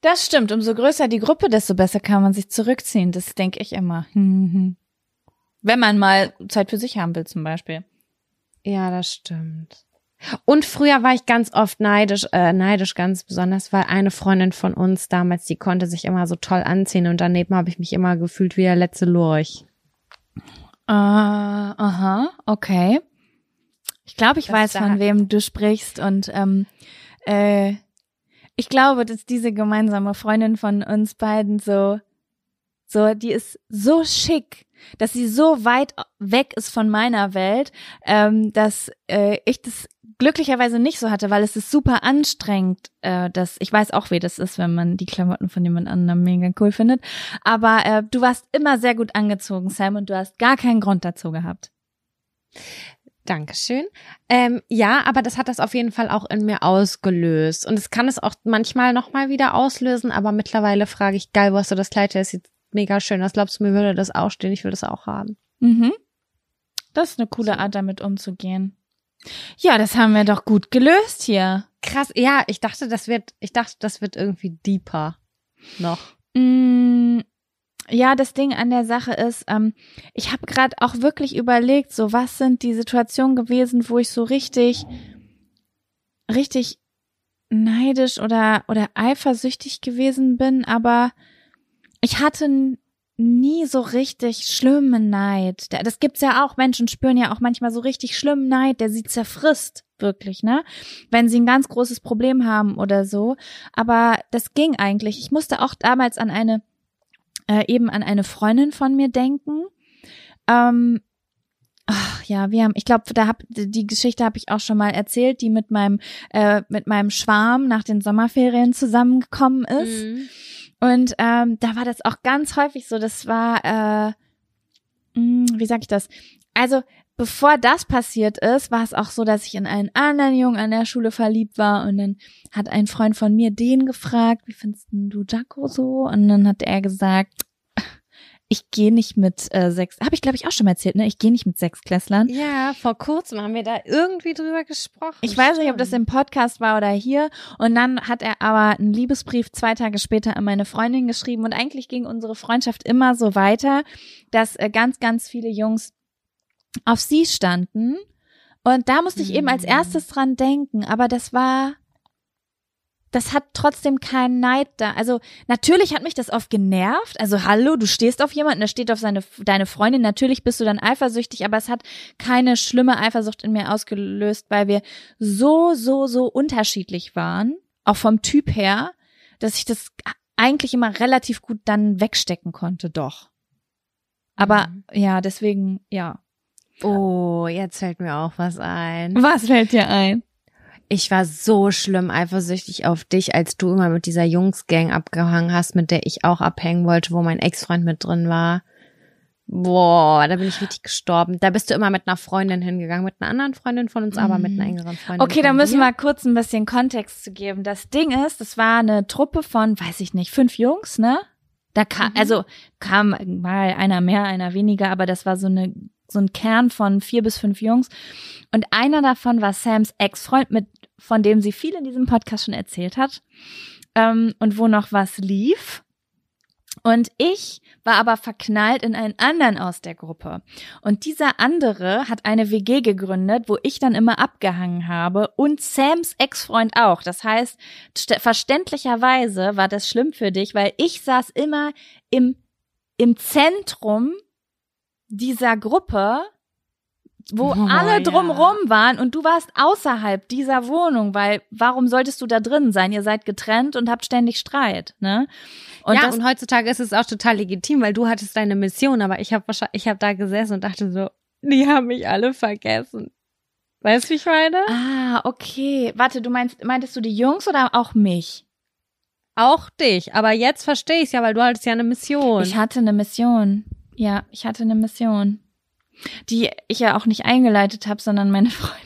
Das stimmt. Umso größer die Gruppe, desto besser kann man sich zurückziehen. Das denke ich immer. Wenn man mal Zeit für sich haben will, zum Beispiel. Ja, das stimmt. Und früher war ich ganz oft neidisch, äh, neidisch ganz besonders, weil eine Freundin von uns damals, die konnte sich immer so toll anziehen und daneben habe ich mich immer gefühlt wie der letzte Lurch. Uh, aha, okay. Ich glaube, ich Das weiß, von wem du sprichst und ähm, äh, ich glaube, dass diese gemeinsame Freundin von uns beiden so, so, die ist so schick, dass sie so weit weg ist von meiner Welt, ähm, dass äh, ich das glücklicherweise nicht so hatte, weil es ist super anstrengend, äh, dass ich weiß auch, wie das ist, wenn man die Klamotten von jemand anderem mega cool findet. Aber äh, du warst immer sehr gut angezogen, Sam, und du hast gar keinen Grund dazu gehabt. Dankeschön. Ähm, ja, aber das hat das auf jeden Fall auch in mir ausgelöst. Und es kann es auch manchmal nochmal wieder auslösen, aber mittlerweile frage ich, geil, wo hast du das Kleid her? Das sieht mega schön aus. Glaubst du, mir würde das auch stehen? Ich will das auch haben. Mhm. Das ist eine coole So. Art, damit umzugehen. Ja, das haben wir doch gut gelöst hier. Krass, ja, ich dachte, das wird, ich dachte, das wird irgendwie deeper noch. Mm, ja, das Ding an der Sache ist, ähm, ich habe gerade auch wirklich überlegt, so was sind die Situationen gewesen, wo ich so richtig, richtig neidisch oder oder eifersüchtig gewesen bin, aber ich hatte nie so richtig schlimmen Neid. Da- Das gibt's ja auch. Menschen spüren ja auch manchmal so richtig schlimmen Neid, der sie zerfrisst, wirklich, ne? Wenn sie ein ganz großes Problem haben oder so. Aber das ging eigentlich. Ich musste auch damals an eine, äh, eben an eine Freundin von mir denken. Ähm, ach, ja, wir haben, ich glaube, da hab die Geschichte habe ich auch schon mal erzählt, die mit meinem äh, mit meinem Schwarm nach den Sommerferien zusammengekommen ist. Mhm. Und ähm, da war das auch ganz häufig so. Das war, äh, mh, wie sag ich das? Also bevor das passiert ist, war es auch so, dass ich in einen anderen Jungen an der Schule verliebt war und dann hat ein Freund von mir den gefragt, wie findest du Jaco so? Und dann hat er gesagt, ich gehe nicht mit äh, sechs, habe ich glaube ich auch schon mal erzählt, ne? Ich gehe nicht mit Sechsklässlern. Ja, vor kurzem haben wir da irgendwie drüber gesprochen. Ich weiß nicht, ob das im Podcast war oder hier. Und dann hat er aber einen Liebesbrief zwei Tage später an meine Freundin geschrieben. Und eigentlich ging unsere Freundschaft immer so weiter, dass äh, ganz, ganz viele Jungs auf sie standen. Und da musste ich eben als Mhm. erstes dran denken. Aber das war, das hat trotzdem keinen Neid da. Also natürlich hat mich das oft genervt. Also hallo, du stehst auf jemanden, der steht auf seine deine Freundin. Natürlich bist du dann eifersüchtig, aber es hat keine schlimme Eifersucht in mir ausgelöst, weil wir so so so unterschiedlich waren, auch vom Typ her, dass ich das eigentlich immer relativ gut dann wegstecken konnte, doch. Aber Mhm. ja, deswegen ja. Oh, jetzt fällt mir auch was ein. Was fällt dir ein? Ich war so schlimm eifersüchtig auf dich, als du immer mit dieser Jungsgang abgehangen hast, mit der ich auch abhängen wollte, wo mein Ex-Freund mit drin war. Boah, da bin ich richtig gestorben. Da bist du immer mit einer Freundin hingegangen, mit einer anderen Freundin von uns, aber mit einer engeren Freundin. Okay, da müssen wir kurz ein bisschen Kontext zu geben. Das Ding ist, das war eine Truppe von, weiß ich nicht, fünf Jungs, ne? Da kam, Mhm. also kam mal einer mehr, einer weniger, aber das war so eine so ein Kern von vier bis fünf Jungs. Und einer davon war Sams Ex-Freund, mit von dem sie viel in diesem Podcast schon erzählt hat ähm, und wo noch was lief. Und ich war aber verknallt in einen anderen aus der Gruppe. Und dieser andere hat eine WG gegründet, wo ich dann immer abgehangen habe und Sams Ex-Freund auch. Das heißt, st- verständlicherweise war das schlimm für dich, weil ich saß immer im, im Zentrum dieser Gruppe, wo Oh, alle ja. drumrum waren und du warst außerhalb dieser Wohnung, weil warum solltest du da drin sein? Ihr seid getrennt und habt ständig Streit, ne? Und ja, und heutzutage ist es auch total legitim, weil du hattest deine Mission, aber ich habe ich habe da gesessen und dachte so, die haben mich alle vergessen. Weißt du, wie ich meine? Ah, okay. Warte, du meinst, meintest du die Jungs oder auch mich? Auch dich, aber jetzt verstehe ich ja, weil du hattest ja eine Mission. Ich hatte eine Mission. Ja, ich hatte eine Mission. Die ich ja auch nicht eingeleitet habe, sondern meine Freundin.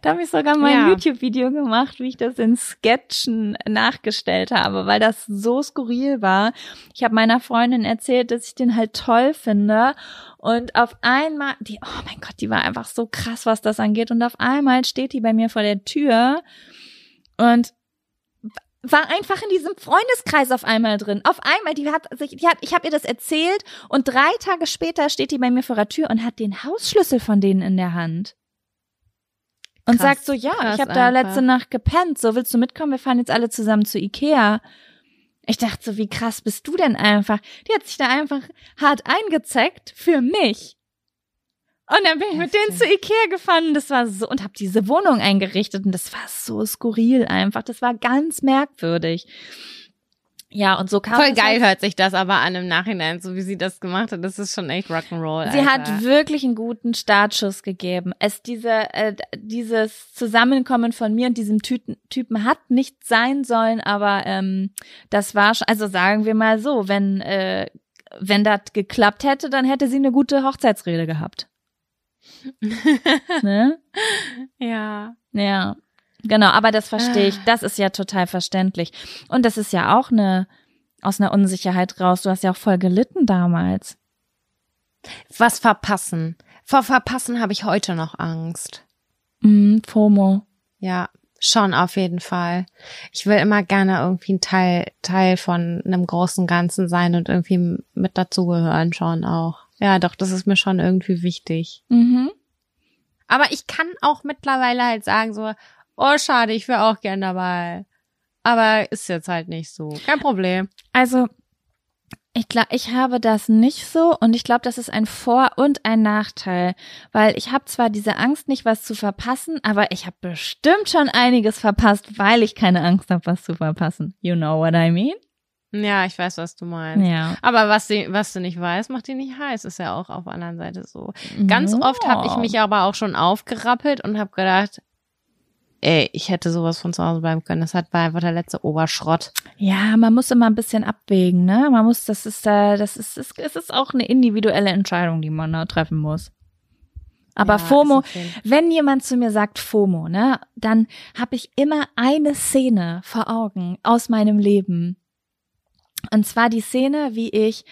Da habe ich sogar mal ein Ja. YouTube-Video gemacht, wie ich das in Sketchen nachgestellt habe, weil das so skurril war. Ich habe meiner Freundin erzählt, dass ich den halt toll finde. Und auf einmal, die, oh mein Gott, die war einfach so krass, was das angeht. Und auf einmal steht die bei mir vor der Tür und war einfach in diesem Freundeskreis auf einmal drin. Auf einmal, die hat sich, die hat, ich habe ihr das erzählt und drei Tage später steht die bei mir vor der Tür und hat den Hausschlüssel von denen in der Hand. und Krass, sagt so, ja, ich habe da letzte Nacht gepennt, so willst du mitkommen? Wir fahren jetzt alle zusammen zu Ikea. Ich dachte so, wie krass bist du denn einfach? Die hat sich da einfach hart eingezeckt für mich. Und dann bin ich mit denen zu. Ikea gefahren und das war so und habe diese Wohnung eingerichtet und das war so skurril einfach. Das war ganz merkwürdig. Ja, und so kam Voll geil halt- hört sich das aber an im Nachhinein, so wie sie das gemacht hat. Das ist schon echt Rock'n'Roll. Sie Alter. hat wirklich einen guten Startschuss gegeben. Es diese äh, dieses Zusammenkommen von mir und diesem Typen, Typen hat nicht sein sollen, aber ähm, das war schon, also sagen wir mal so, wenn äh, wenn das geklappt hätte, dann hätte sie eine gute Hochzeitsrede gehabt. ne? ja. Ja. Genau, aber das verstehe ich. Ah. Das ist ja total verständlich. Und das ist ja auch eine aus einer Unsicherheit raus. Du hast ja auch voll gelitten damals. Was verpassen? Vor Verpassen habe ich heute noch Angst. Mm, FOMO. Ja, schon auf jeden Fall. Ich will immer gerne irgendwie ein Teil, Teil von einem großen Ganzen sein und irgendwie mit dazugehören schon auch. Ja, doch, das ist mir schon irgendwie wichtig. Mhm. Aber ich kann auch mittlerweile halt sagen so, oh schade, ich wäre auch gern dabei. Aber ist jetzt halt nicht so. Kein Problem. Also, ich glaube, ich habe das nicht so und ich glaube, das ist ein Vor- und ein Nachteil, weil ich habe zwar diese Angst, nicht was zu verpassen, aber ich habe bestimmt schon einiges verpasst, weil ich keine Angst habe, was zu verpassen. You know what I mean? Ja, ich weiß, was du meinst. Ja. Aber was, sie, was du nicht weißt, macht dich nicht heiß. Ist ja auch auf der anderen Seite so. Ganz Ja. oft habe ich mich aber auch schon aufgerappelt und habe gedacht, ey, ich hätte sowas von zu Hause bleiben können. Das hat war einfach der letzte Oberschrott. Ja, man muss immer ein bisschen abwägen, ne? Man muss, das ist, äh, das ist, es es ist auch eine individuelle Entscheidung, die man da treffen muss. Aber Ja, FOMO, ist wenn jemand zu mir sagt FOMO, ne, dann habe ich immer eine Szene vor Augen aus meinem Leben. Und zwar die Szene, wie ich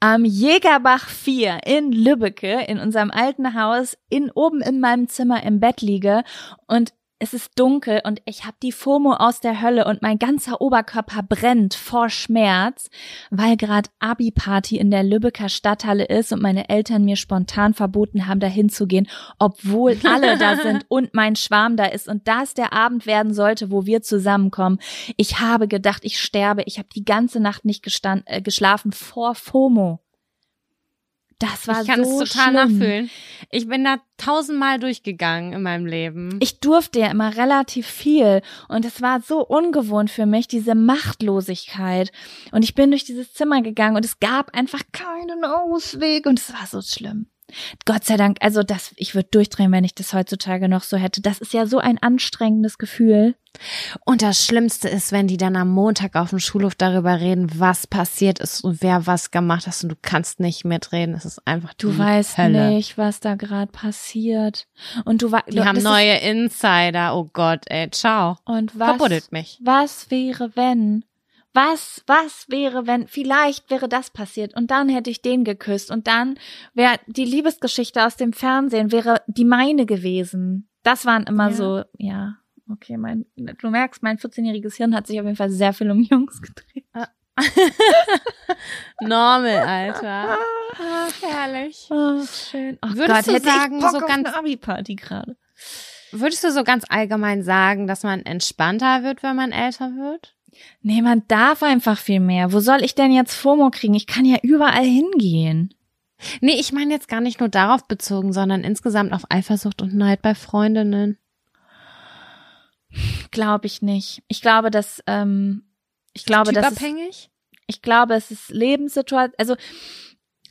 am Jägerbach 4 in Lübbecke in unserem alten Haus in oben in meinem Zimmer im Bett liege und es ist dunkel und ich habe die FOMO aus der Hölle und mein ganzer Oberkörper brennt vor Schmerz, weil gerade Abi-Party in der Lübecker Stadthalle ist und meine Eltern mir spontan verboten haben, dahin zu gehen, obwohl alle da sind und mein Schwarm da ist und das der Abend werden sollte, wo wir zusammenkommen. Ich habe gedacht, ich sterbe. Ich habe die ganze Nacht nicht gestand, äh, geschlafen vor FOMO. Das war Ich kann so es total schlimm. nachfühlen. Ich bin da tausendmal durchgegangen in meinem Leben. Ich durfte ja immer relativ viel und es war so ungewohnt für mich, diese Machtlosigkeit. Und ich bin durch dieses Zimmer gegangen und es gab einfach keinen Ausweg und es war so schlimm. Gott sei Dank, also das, ich würde durchdrehen, wenn ich das heutzutage noch so hätte. Das ist ja so ein anstrengendes Gefühl. Und das Schlimmste ist, wenn die dann am Montag auf dem Schulhof darüber reden, was passiert ist und wer was gemacht hat und du kannst nicht mitreden. Es ist einfach Du weißt Hölle. nicht, was da gerade passiert. Und du Die haben neue Insider. Oh Gott, ey, ciao. und was, Verbuddelt mich. Was wäre, wenn? Was, was wäre, wenn, vielleicht wäre das passiert und dann hätte ich den geküsst und dann wäre die Liebesgeschichte aus dem Fernsehen, wäre die meine gewesen. Das waren immer Ja. so, ja, okay, mein, du merkst, mein 14-jähriges Hirn hat sich auf jeden Fall sehr viel um Jungs gedreht. Normal, Alter. Ach, herrlich. Oh, schön. Oh Würdest du hätte sagen, so auf ganz- Abi-Party gerade. Würdest du so ganz allgemein sagen, dass man entspannter wird, wenn man älter wird? Nee, man darf einfach viel mehr. Wo soll ich denn jetzt FOMO kriegen? Ich kann ja überall hingehen. Nee, ich meine jetzt gar nicht nur darauf bezogen, sondern insgesamt auf Eifersucht und Neid bei Freundinnen. Glaube ich nicht. Ich glaube, dass ähm, ich glaube, dass es, Typabhängig? ich glaube, es ist Lebenssituation. Also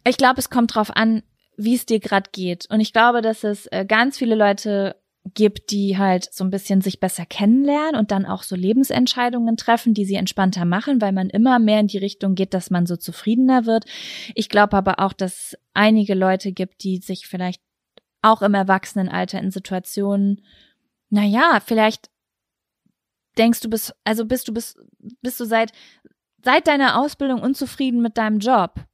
ich glaube, es kommt drauf an, wie es dir gerade geht. Und ich glaube, dass es äh, ganz viele Leute gibt, die halt so ein bisschen sich besser kennenlernen und dann auch so Lebensentscheidungen treffen, die sie entspannter machen, weil man immer mehr in die Richtung geht, dass man so zufriedener wird. Ich glaube aber auch, dass einige Leute gibt, die sich vielleicht auch im Erwachsenenalter in Situationen, naja, vielleicht denkst du bist, also bist du bist, bist du seit, seit deiner Ausbildung unzufrieden mit deinem Job.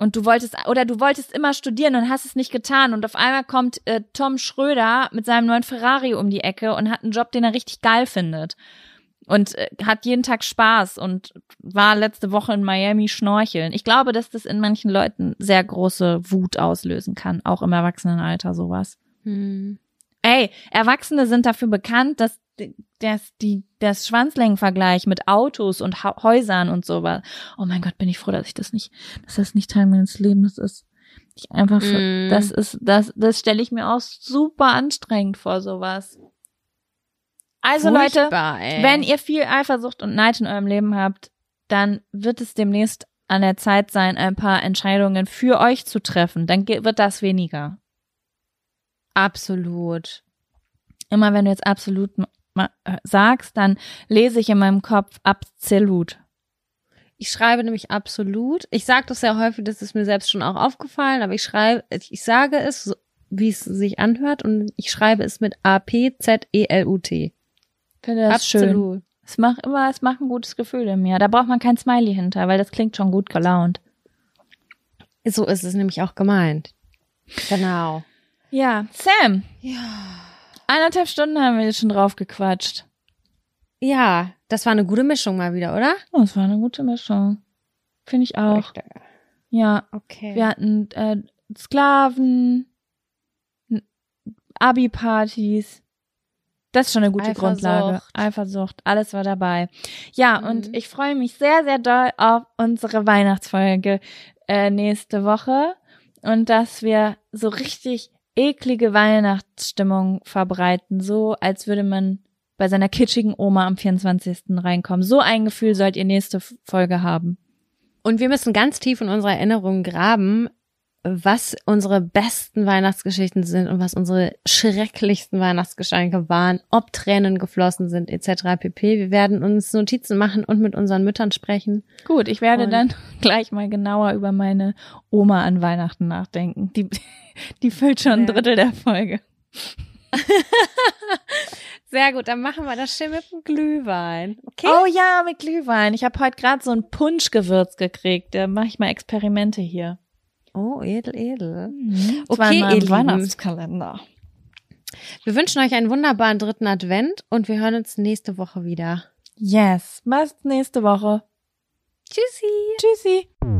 Und du wolltest, oder du wolltest immer studieren und hast es nicht getan. Und auf einmal kommt äh, Tom Schröder mit seinem neuen Ferrari um die Ecke und hat einen Job, den er richtig geil findet. Und äh, hat jeden Tag Spaß und war letzte Woche in Miami schnorcheln. Ich glaube, dass das in manchen Leuten sehr große Wut auslösen kann, auch im Erwachsenenalter sowas. Hm. Ey, Erwachsene sind dafür bekannt, dass, dass die, das Schwanzlängenvergleich mit Autos und ha Häusern und sowas. Oh mein Gott, bin ich froh, dass ich das nicht, dass das nicht Teil meines Lebens ist. Ich einfach, mm. das ist, das, das stelle ich mir auch super anstrengend vor, sowas. Also Furchtbar, Leute, ey. wenn ihr viel Eifersucht und Neid in eurem Leben habt, dann wird es demnächst an der Zeit sein, ein paar Entscheidungen für euch zu treffen. Dann wird das weniger. Absolut. Immer wenn du jetzt absolut äh, sagst, dann lese ich in meinem Kopf absolut. Ich schreibe nämlich absolut. Ich sage das sehr häufig, das ist mir selbst schon auch aufgefallen, aber ich schreibe, ich sage es, wie es sich anhört und ich schreibe es mit A-P-Z-E-L-U-T. Finde das absolut. schön. Es macht immer, es macht ein gutes Gefühl in mir. Da braucht man kein Smiley hinter, weil das klingt schon gut gelaunt. So ist es nämlich auch gemeint. Genau. Ja, Sam. Ja. Eineinhalb Stunden haben wir jetzt schon drauf gequatscht. Ja, das war eine gute Mischung mal wieder, oder? Oh, das war eine gute Mischung. Finde ich auch. Ja. Okay. Wir hatten äh, Sklaven, Abi-Partys. Das ist schon eine gute Eifersucht. Grundlage. Eifersucht, alles war dabei. Ja, mhm. und ich freue mich sehr, sehr doll auf unsere Weihnachtsfolge äh, nächste Woche und dass wir so richtig eklige Weihnachtsstimmung verbreiten, so als würde man bei seiner kitschigen Oma am 24. reinkommen. So ein Gefühl sollt ihr nächste Folge haben. Und wir müssen ganz tief in unserer Erinnerung graben, was unsere besten Weihnachtsgeschichten sind und was unsere schrecklichsten Weihnachtsgeschenke waren, ob Tränen geflossen sind etc. pp. Wir werden uns Notizen machen und mit unseren Müttern sprechen. Gut, ich werde und dann gleich mal genauer über meine Oma an Weihnachten nachdenken. Die, die füllt schon ein Drittel der Folge. Sehr gut, dann machen wir das schön mit dem Glühwein. Okay? Oh ja, mit Glühwein. Ich habe heute gerade so ein Punschgewürz gekriegt. Da mache ich mal Experimente hier. Oh, edel, edel. Mhm. Okay, ihr Weihnachtskalender. Wir wünschen euch einen wunderbaren dritten Advent und wir hören uns nächste Woche wieder. Yes, bis nächste Woche. Tschüssi. Tschüssi.